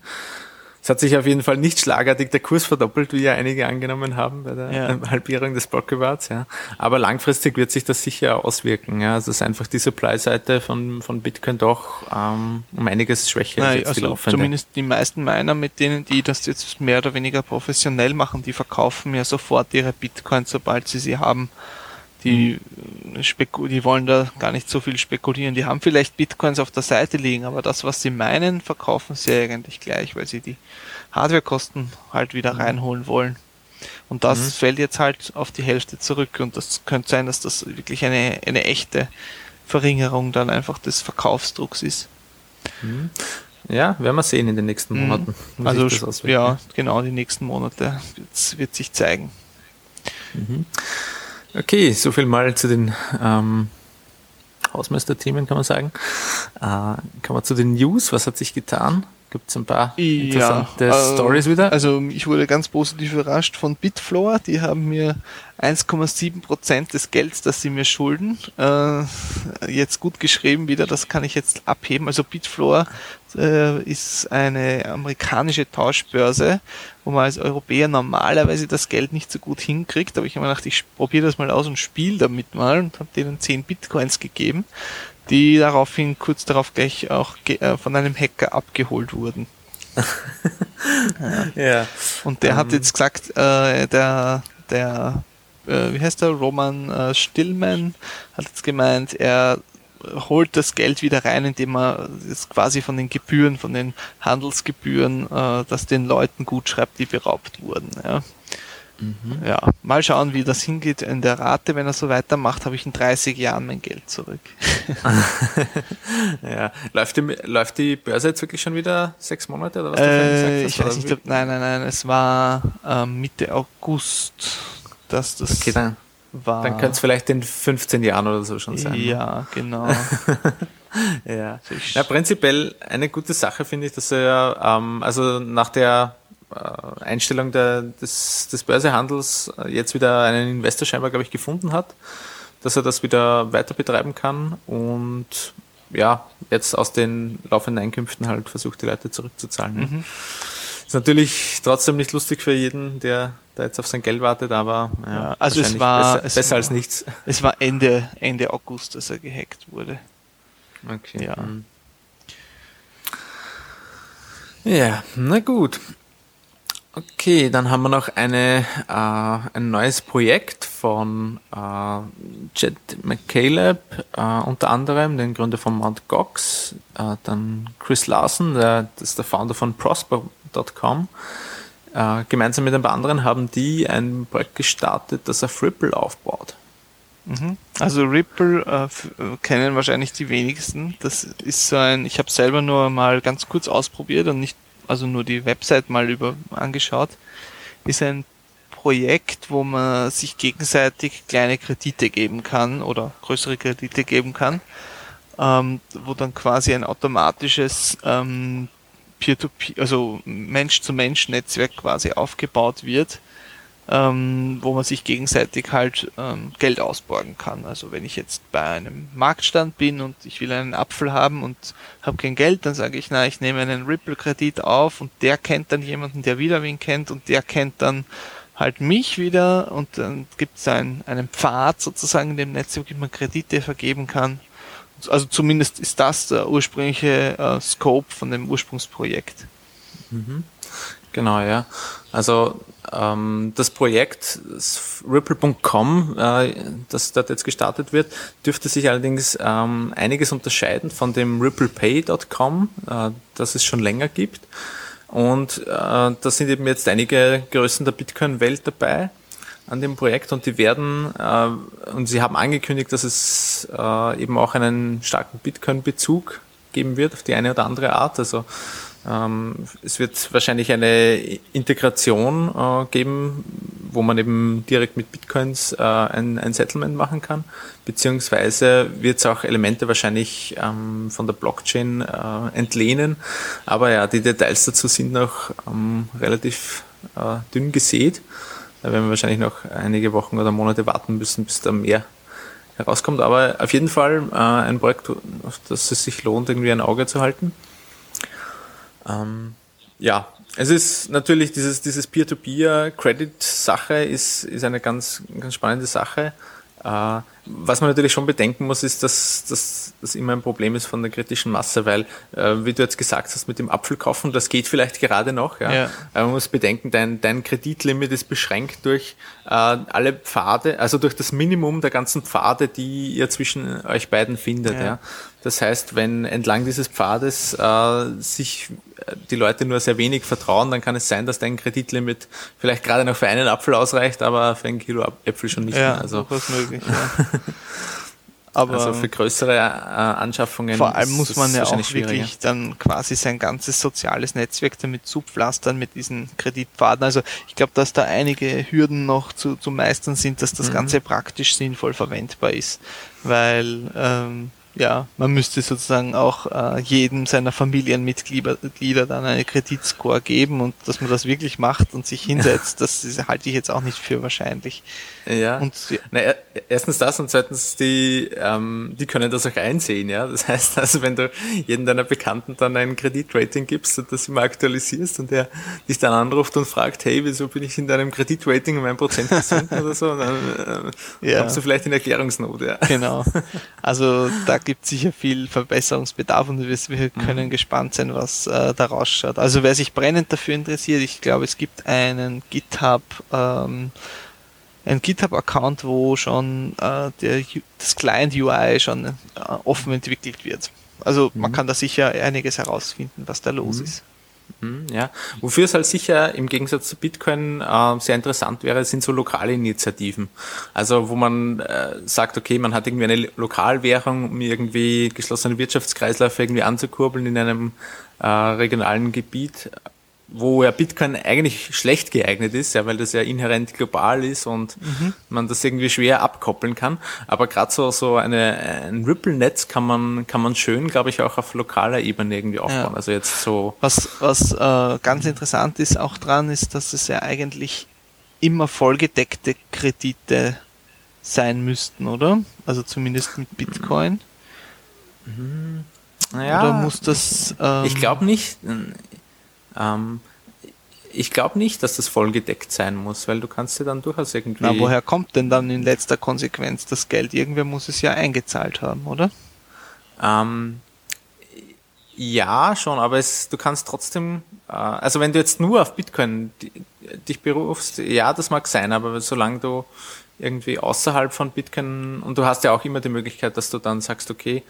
Es hat sich auf jeden Fall nicht schlagartig der Kurs verdoppelt, wie ja einige angenommen haben bei der ja. (laughs) Halbierung des Block Rewards, ja. Aber langfristig wird sich das sicher auswirken, ja. Also es ist einfach die Supply-Seite von, von Bitcoin doch ähm, um einiges schwächer Nein, als also die Zumindest die meisten Miner, mit denen, die das jetzt mehr oder weniger professionell machen, die verkaufen ja sofort ihre Bitcoins, sobald sie sie haben. Die, mhm. die wollen da gar nicht so viel spekulieren. Die haben vielleicht Bitcoins auf der Seite liegen, aber das, was sie meinen, verkaufen sie eigentlich gleich, weil sie die Hardwarekosten halt wieder mhm. reinholen wollen. Und das mhm. fällt jetzt halt auf die Hälfte zurück und das könnte sein, dass das wirklich eine, eine echte Verringerung dann einfach des Verkaufsdrucks ist. Mhm. Ja, werden wir sehen in den nächsten mhm. Monaten. Also ja, genau, die nächsten Monate wird sich zeigen. Mhm. Okay, so viel mal zu den ähm, Hausmeisterthemen, kann man sagen. Äh, kommen wir zu den News. Was hat sich getan? Gibt es ein paar interessante ja, äh, Stories wieder? Also ich wurde ganz positiv überrascht von Bitfloor. Die haben mir 1,7 Prozent des Gelds, das sie mir schulden, äh, jetzt gut geschrieben wieder. Das kann ich jetzt abheben. Also Bitfloor äh, ist eine amerikanische Tauschbörse, wo man als Europäer normalerweise das Geld nicht so gut hinkriegt. Aber ich habe mir gedacht, ich probiere das mal aus und spiele damit mal und habe denen 10 Bitcoins gegeben die daraufhin kurz darauf gleich auch äh, von einem Hacker abgeholt wurden. (laughs) ja. Und der ähm, hat jetzt gesagt, äh, der, der, äh, wie heißt der, Roman äh, Stillman hat jetzt gemeint, er holt das Geld wieder rein, indem er es quasi von den Gebühren, von den Handelsgebühren, äh, das den Leuten gut schreibt, die beraubt wurden. Ja. Mhm. ja, mal schauen, wie das hingeht in der Rate. Wenn er so weitermacht, habe ich in 30 Jahren mein Geld zurück. (laughs) ja, läuft die, läuft die Börse jetzt wirklich schon wieder sechs Monate oder was? Äh, ich weiß nicht, ob, nein, nein, nein, es war äh, Mitte August, dass das. Okay, dann war. Dann könnte es vielleicht in 15 Jahren oder so schon sein. Ne? Ja, genau. (laughs) ja. ja. Prinzipiell eine gute Sache finde ich, dass er, ähm, also nach der Einstellung der, des, des Börsehandels äh, jetzt wieder einen Investor scheinbar, glaube ich, gefunden hat, dass er das wieder weiter betreiben kann und ja, jetzt aus den laufenden Einkünften halt versucht, die Leute zurückzuzahlen. Mhm. Ist natürlich trotzdem nicht lustig für jeden, der da jetzt auf sein Geld wartet, aber ja, ja also es war besser, es besser war, als nichts. (laughs) Es war Ende, Ende August, dass er gehackt wurde. Okay. Ja. Hm. Ja, na gut. Okay, dann haben wir noch eine, äh, ein neues Projekt von äh, Jet McCaleb, äh, unter anderem, den Gründer von Mt. Gox, äh, dann Chris Larson, der, das ist der Founder von Prosper.com. Äh, gemeinsam mit ein paar anderen haben die ein Projekt gestartet, das auf Ripple aufbaut. Mhm. Also Ripple äh, äh, kennen wahrscheinlich die wenigsten. Das ist so ein, ich habe selber nur mal ganz kurz ausprobiert und nicht also nur die Website mal über angeschaut, ist ein Projekt, wo man sich gegenseitig kleine Kredite geben kann oder größere Kredite geben kann, ähm, wo dann quasi ein automatisches ähm, Peer-to-Peer, -Peer, also Mensch-zu-Mensch-Netzwerk quasi aufgebaut wird, ähm, wo man sich gegenseitig halt ähm, Geld ausborgen kann. Also wenn ich jetzt bei einem Marktstand bin und ich will einen Apfel haben und habe kein Geld, dann sage ich, na, ich nehme einen Ripple-Kredit auf und der kennt dann jemanden, der wieder wen kennt und der kennt dann halt mich wieder und dann gibt es ein, einen Pfad sozusagen in dem Netzwerk, wie man Kredite vergeben kann. Also zumindest ist das der ursprüngliche äh, Scope von dem Ursprungsprojekt. Mhm. Genau, ja. Also das Projekt Ripple.com, äh, das dort jetzt gestartet wird, dürfte sich allerdings ähm, einiges unterscheiden von dem RipplePay.com, äh, das es schon länger gibt. Und äh, da sind eben jetzt einige Größen der Bitcoin-Welt dabei an dem Projekt und die werden, und sie haben angekündigt, dass es eben auch einen starken Bitcoin-Bezug geben wird auf die eine oder andere Art. Also ähm, es wird wahrscheinlich eine Integration äh, geben, wo man eben direkt mit Bitcoins äh, ein, ein Settlement machen kann, beziehungsweise wird es auch Elemente wahrscheinlich ähm, von der Blockchain äh, entlehnen. Aber ja, die Details dazu sind noch ähm, relativ äh, dünn gesät. Da werden wir wahrscheinlich noch einige Wochen oder Monate warten müssen, bis da mehr herauskommt. Aber auf jeden Fall äh, ein Projekt, auf das es sich lohnt, irgendwie ein Auge zu halten. Ähm, ja, es ist natürlich dieses, dieses Peer-to-Peer-Credit-Sache ist, ist eine ganz, ganz spannende Sache. Äh, was man natürlich schon bedenken muss, ist, dass das immer ein Problem ist von der kritischen Masse, weil, äh, wie du jetzt gesagt hast, mit dem Apfel kaufen, das geht vielleicht gerade noch. Ja? ja. Aber man muss bedenken, dein, dein Kreditlimit ist beschränkt durch äh, alle Pfade, also durch das Minimum der ganzen Pfade, die ihr zwischen euch beiden findet. Ja. ja? Das heißt, wenn entlang dieses Pfades äh, sich äh, die Leute nur sehr wenig vertrauen, dann kann es sein, dass dein Kreditlimit vielleicht gerade noch für einen Apfel ausreicht, aber für ein Kilo Äpfel schon nicht ja, mehr. Also möglich. Ja. (laughs) Aber also für größere äh, Anschaffungen. Vor allem muss man ja auch wirklich dann quasi sein ganzes soziales Netzwerk damit zupflastern mit diesen Kreditpfaden. Also ich glaube, dass da einige Hürden noch zu, zu meistern sind, dass das mhm. Ganze praktisch sinnvoll verwendbar ist. Weil ähm, ja, man müsste sozusagen auch äh, jedem seiner Familienmitglieder dann eine Kreditscore geben und dass man das wirklich macht und sich hinsetzt, das halte ich jetzt auch nicht für wahrscheinlich. Ja. Und, ja. Na, erstens das und zweitens, die, ähm, die können das auch einsehen, ja. Das heißt also, wenn du jedem deiner Bekannten dann ein Kreditrating gibst und das immer aktualisierst und der dich dann anruft und fragt, hey, wieso bin ich in deinem Kreditrating um ein Prozent gesunken oder so, dann äh, ja. kommst du vielleicht in Erklärungsnot, ja. Genau. Also da gibt es sicher viel Verbesserungsbedarf und wir, mhm. können gespannt sein, was äh, da rausschaut. Also wer sich brennend dafür interessiert, ich glaube, es gibt einen GitHub, ähm, ein GitHub-Account, wo schon äh, der, das Client UI schon äh, offen entwickelt wird. Also mhm. man kann da sicher einiges herausfinden, was da los mhm. ist. Mhm, ja, wofür es halt sicher im Gegensatz zu Bitcoin äh, sehr interessant wäre, sind so lokale Initiativen. Also wo man äh, sagt, okay, man hat irgendwie eine Lokalwährung, um irgendwie geschlossene Wirtschaftskreislauf irgendwie anzukurbeln in einem äh, regionalen Gebiet wo ja Bitcoin eigentlich schlecht geeignet ist, ja, weil das ja inhärent global ist und mhm. man das irgendwie schwer abkoppeln kann. Aber gerade so, so eine, ein Ripple-Netz kann man, kann man schön, glaube ich, auch auf lokaler Ebene irgendwie aufbauen. Ja. Also jetzt so. Was, was äh, ganz interessant ist auch dran, ist, dass es ja eigentlich immer vollgedeckte Kredite sein müssten, oder? Also zumindest mit Bitcoin. Mhm. Naja, Oder muss das. Ähm, ich glaube nicht. Ähm, ich glaube nicht, dass das vollgedeckt sein muss, weil du kannst ja dann durchaus irgendwie. Na, woher kommt denn dann in letzter Konsequenz das Geld? Irgendwer muss es ja eingezahlt haben, oder? Ähm, ja, schon, aber es, du kannst trotzdem, äh, also wenn du jetzt nur auf Bitcoin dich berufst, ja, das mag sein, aber solange du irgendwie außerhalb von Bitcoin und du hast ja auch immer die Möglichkeit, dass du dann sagst, okay,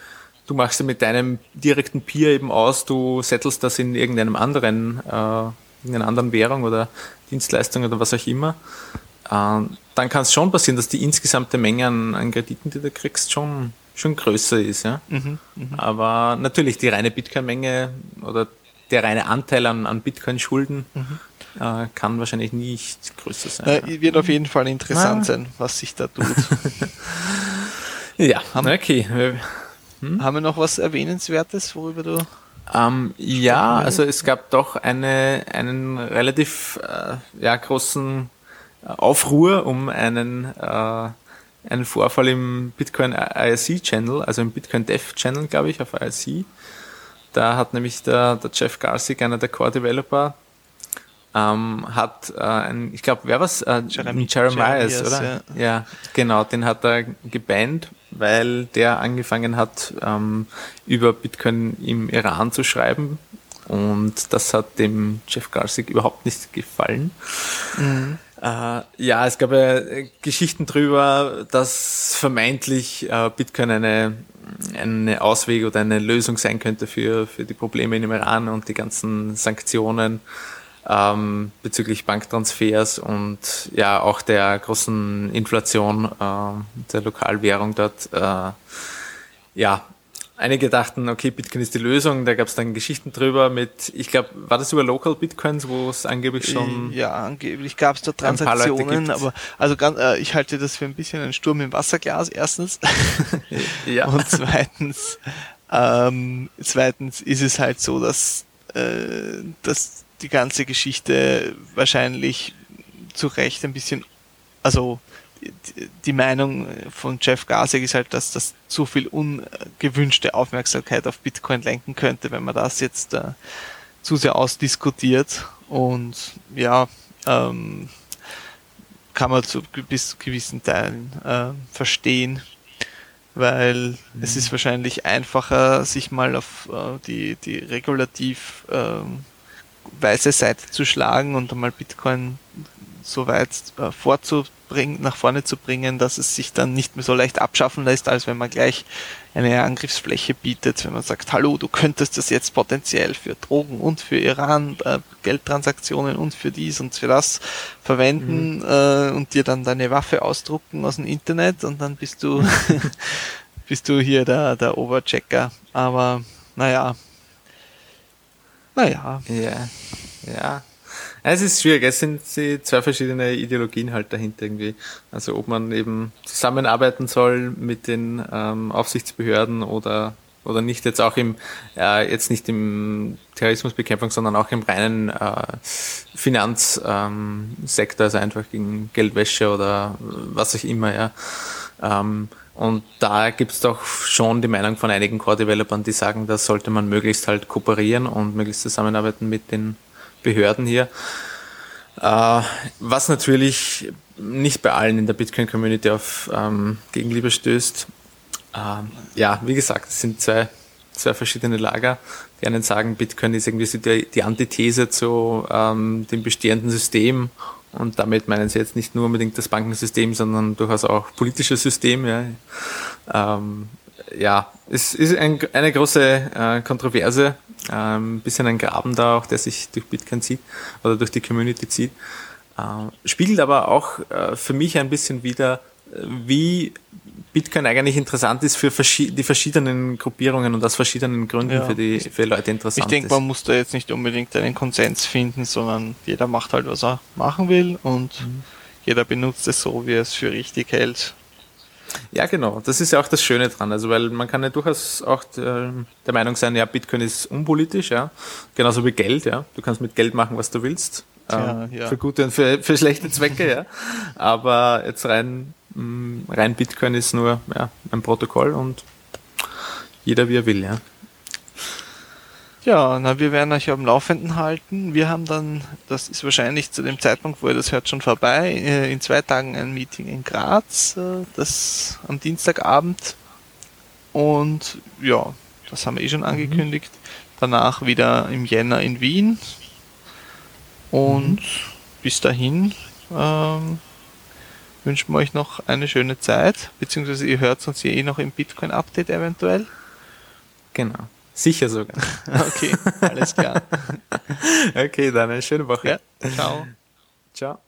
du machst ja mit deinem direkten Peer eben aus, du settelst das in irgendeinem anderen, äh, in einer anderen Währung oder Dienstleistung oder was auch immer, äh, dann kann es schon passieren, dass die insgesamte Menge an, an Krediten, die du kriegst, schon, schon größer ist. Ja? Mhm, mh. Aber natürlich die reine Bitcoin-Menge oder der reine Anteil an, an Bitcoin-Schulden mhm. äh, kann wahrscheinlich nicht größer sein. Na, ja. Wird auf jeden Fall interessant Na. sein, was sich da tut. (laughs) ja, okay. Hm? Haben wir noch was Erwähnenswertes, worüber du. Ähm, ja, also es gab doch eine, einen relativ äh, ja, großen Aufruhr um einen, äh, einen Vorfall im Bitcoin IRC Channel, also im Bitcoin Dev Channel, glaube ich, auf IRC. Da hat nämlich der, der Jeff Garcic, einer der Core Developer, ähm, hat äh, ein, ich glaube, wer was? Äh, Jeremy, Jeremias, oder? Ja. ja. genau, den hat er gebannt, weil der angefangen hat, ähm, über Bitcoin im Iran zu schreiben. Und das hat dem Jeff Garcic überhaupt nicht gefallen. Mhm. Äh, ja, es gab ja Geschichten drüber, dass vermeintlich äh, Bitcoin eine, eine Ausweg oder eine Lösung sein könnte für, für die Probleme in dem Iran und die ganzen Sanktionen ähm, bezüglich Banktransfers und ja auch der großen Inflation äh, der Lokalwährung dort. Äh, ja, einige dachten, okay, Bitcoin ist die Lösung. Da gab es dann Geschichten drüber mit, ich glaube, war das über Local Bitcoins, wo es angeblich schon. Ja, angeblich gab es da Transaktionen, aber also ganz, äh, ich halte das für ein bisschen einen Sturm im Wasserglas, erstens. (laughs) ja. Und zweitens, ähm, zweitens ist es halt so, dass, äh, dass die ganze Geschichte wahrscheinlich zu Recht ein bisschen, also die Meinung von Jeff Gasek ist halt, dass das zu viel ungewünschte Aufmerksamkeit auf Bitcoin lenken könnte, wenn man das jetzt äh, zu sehr ausdiskutiert. Und ja, ähm, kann man zu bis zu gewissen Teilen äh, verstehen, weil mhm. es ist wahrscheinlich einfacher, sich mal auf äh, die, die regulativ ähm, weiße Seite zu schlagen und einmal Bitcoin so weit äh, vorzubringen, nach vorne zu bringen, dass es sich dann nicht mehr so leicht abschaffen lässt, als wenn man gleich eine Angriffsfläche bietet, wenn man sagt, hallo, du könntest das jetzt potenziell für Drogen und für Iran, äh, Geldtransaktionen und für dies und für das verwenden mhm. äh, und dir dann deine Waffe ausdrucken aus dem Internet und dann bist du (laughs) (laughs) bist du hier der, der Overchecker. Aber naja, naja. Ja, ja. Es ist schwierig, es sind zwei verschiedene Ideologien halt dahinter irgendwie. Also ob man eben zusammenarbeiten soll mit den ähm, Aufsichtsbehörden oder oder nicht jetzt auch im äh, jetzt nicht im Terrorismusbekämpfung, sondern auch im reinen äh, Finanzsektor, ähm, also einfach gegen Geldwäsche oder was auch immer, ja. Ähm, und da gibt es doch schon die Meinung von einigen Core-Developern, die sagen, da sollte man möglichst halt kooperieren und möglichst zusammenarbeiten mit den Behörden hier. Äh, was natürlich nicht bei allen in der Bitcoin-Community auf ähm, Gegenliebe stößt. Ähm, ja, wie gesagt, es sind zwei, zwei verschiedene Lager. Die einen sagen, Bitcoin ist irgendwie so die, die Antithese zu ähm, dem bestehenden System und damit meinen sie jetzt nicht nur unbedingt das Bankensystem, sondern durchaus auch politisches System. Ja, ähm, ja es ist ein, eine große äh, Kontroverse, äh, ein bisschen ein Graben da auch, der sich durch Bitcoin zieht oder durch die Community zieht. Äh, spiegelt aber auch äh, für mich ein bisschen wieder, wie Bitcoin eigentlich interessant ist für die verschiedenen Gruppierungen und aus verschiedenen Gründen ja. für die für Leute interessant Ich denke, man muss da jetzt nicht unbedingt einen Konsens finden, sondern jeder macht halt, was er machen will und mhm. jeder benutzt es so, wie er es für richtig hält. Ja, genau. Das ist ja auch das Schöne dran. Also, weil man kann ja durchaus auch der, der Meinung sein, ja, Bitcoin ist unpolitisch, ja. Genauso wie Geld, ja. Du kannst mit Geld machen, was du willst. Ja, ähm, ja. Für gute und für, für schlechte Zwecke, ja. (laughs) Aber jetzt rein rein Bitcoin ist nur ja, ein Protokoll und jeder wie er will, ja. Ja, na, wir werden euch am Laufenden halten. Wir haben dann, das ist wahrscheinlich zu dem Zeitpunkt, wo ihr das hört, schon vorbei, äh, in zwei Tagen ein Meeting in Graz, äh, das am Dienstagabend. Und ja, das haben wir eh schon mhm. angekündigt. Danach wieder im Jänner in Wien. Und mhm. bis dahin ähm, wünschen wir euch noch eine schöne Zeit, beziehungsweise ihr hört uns ja eh noch im Bitcoin-Update eventuell. Genau. Sicher sogar. (laughs) okay, alles klar. (laughs) okay, dann eine schöne Woche. Ja, ciao. Ciao.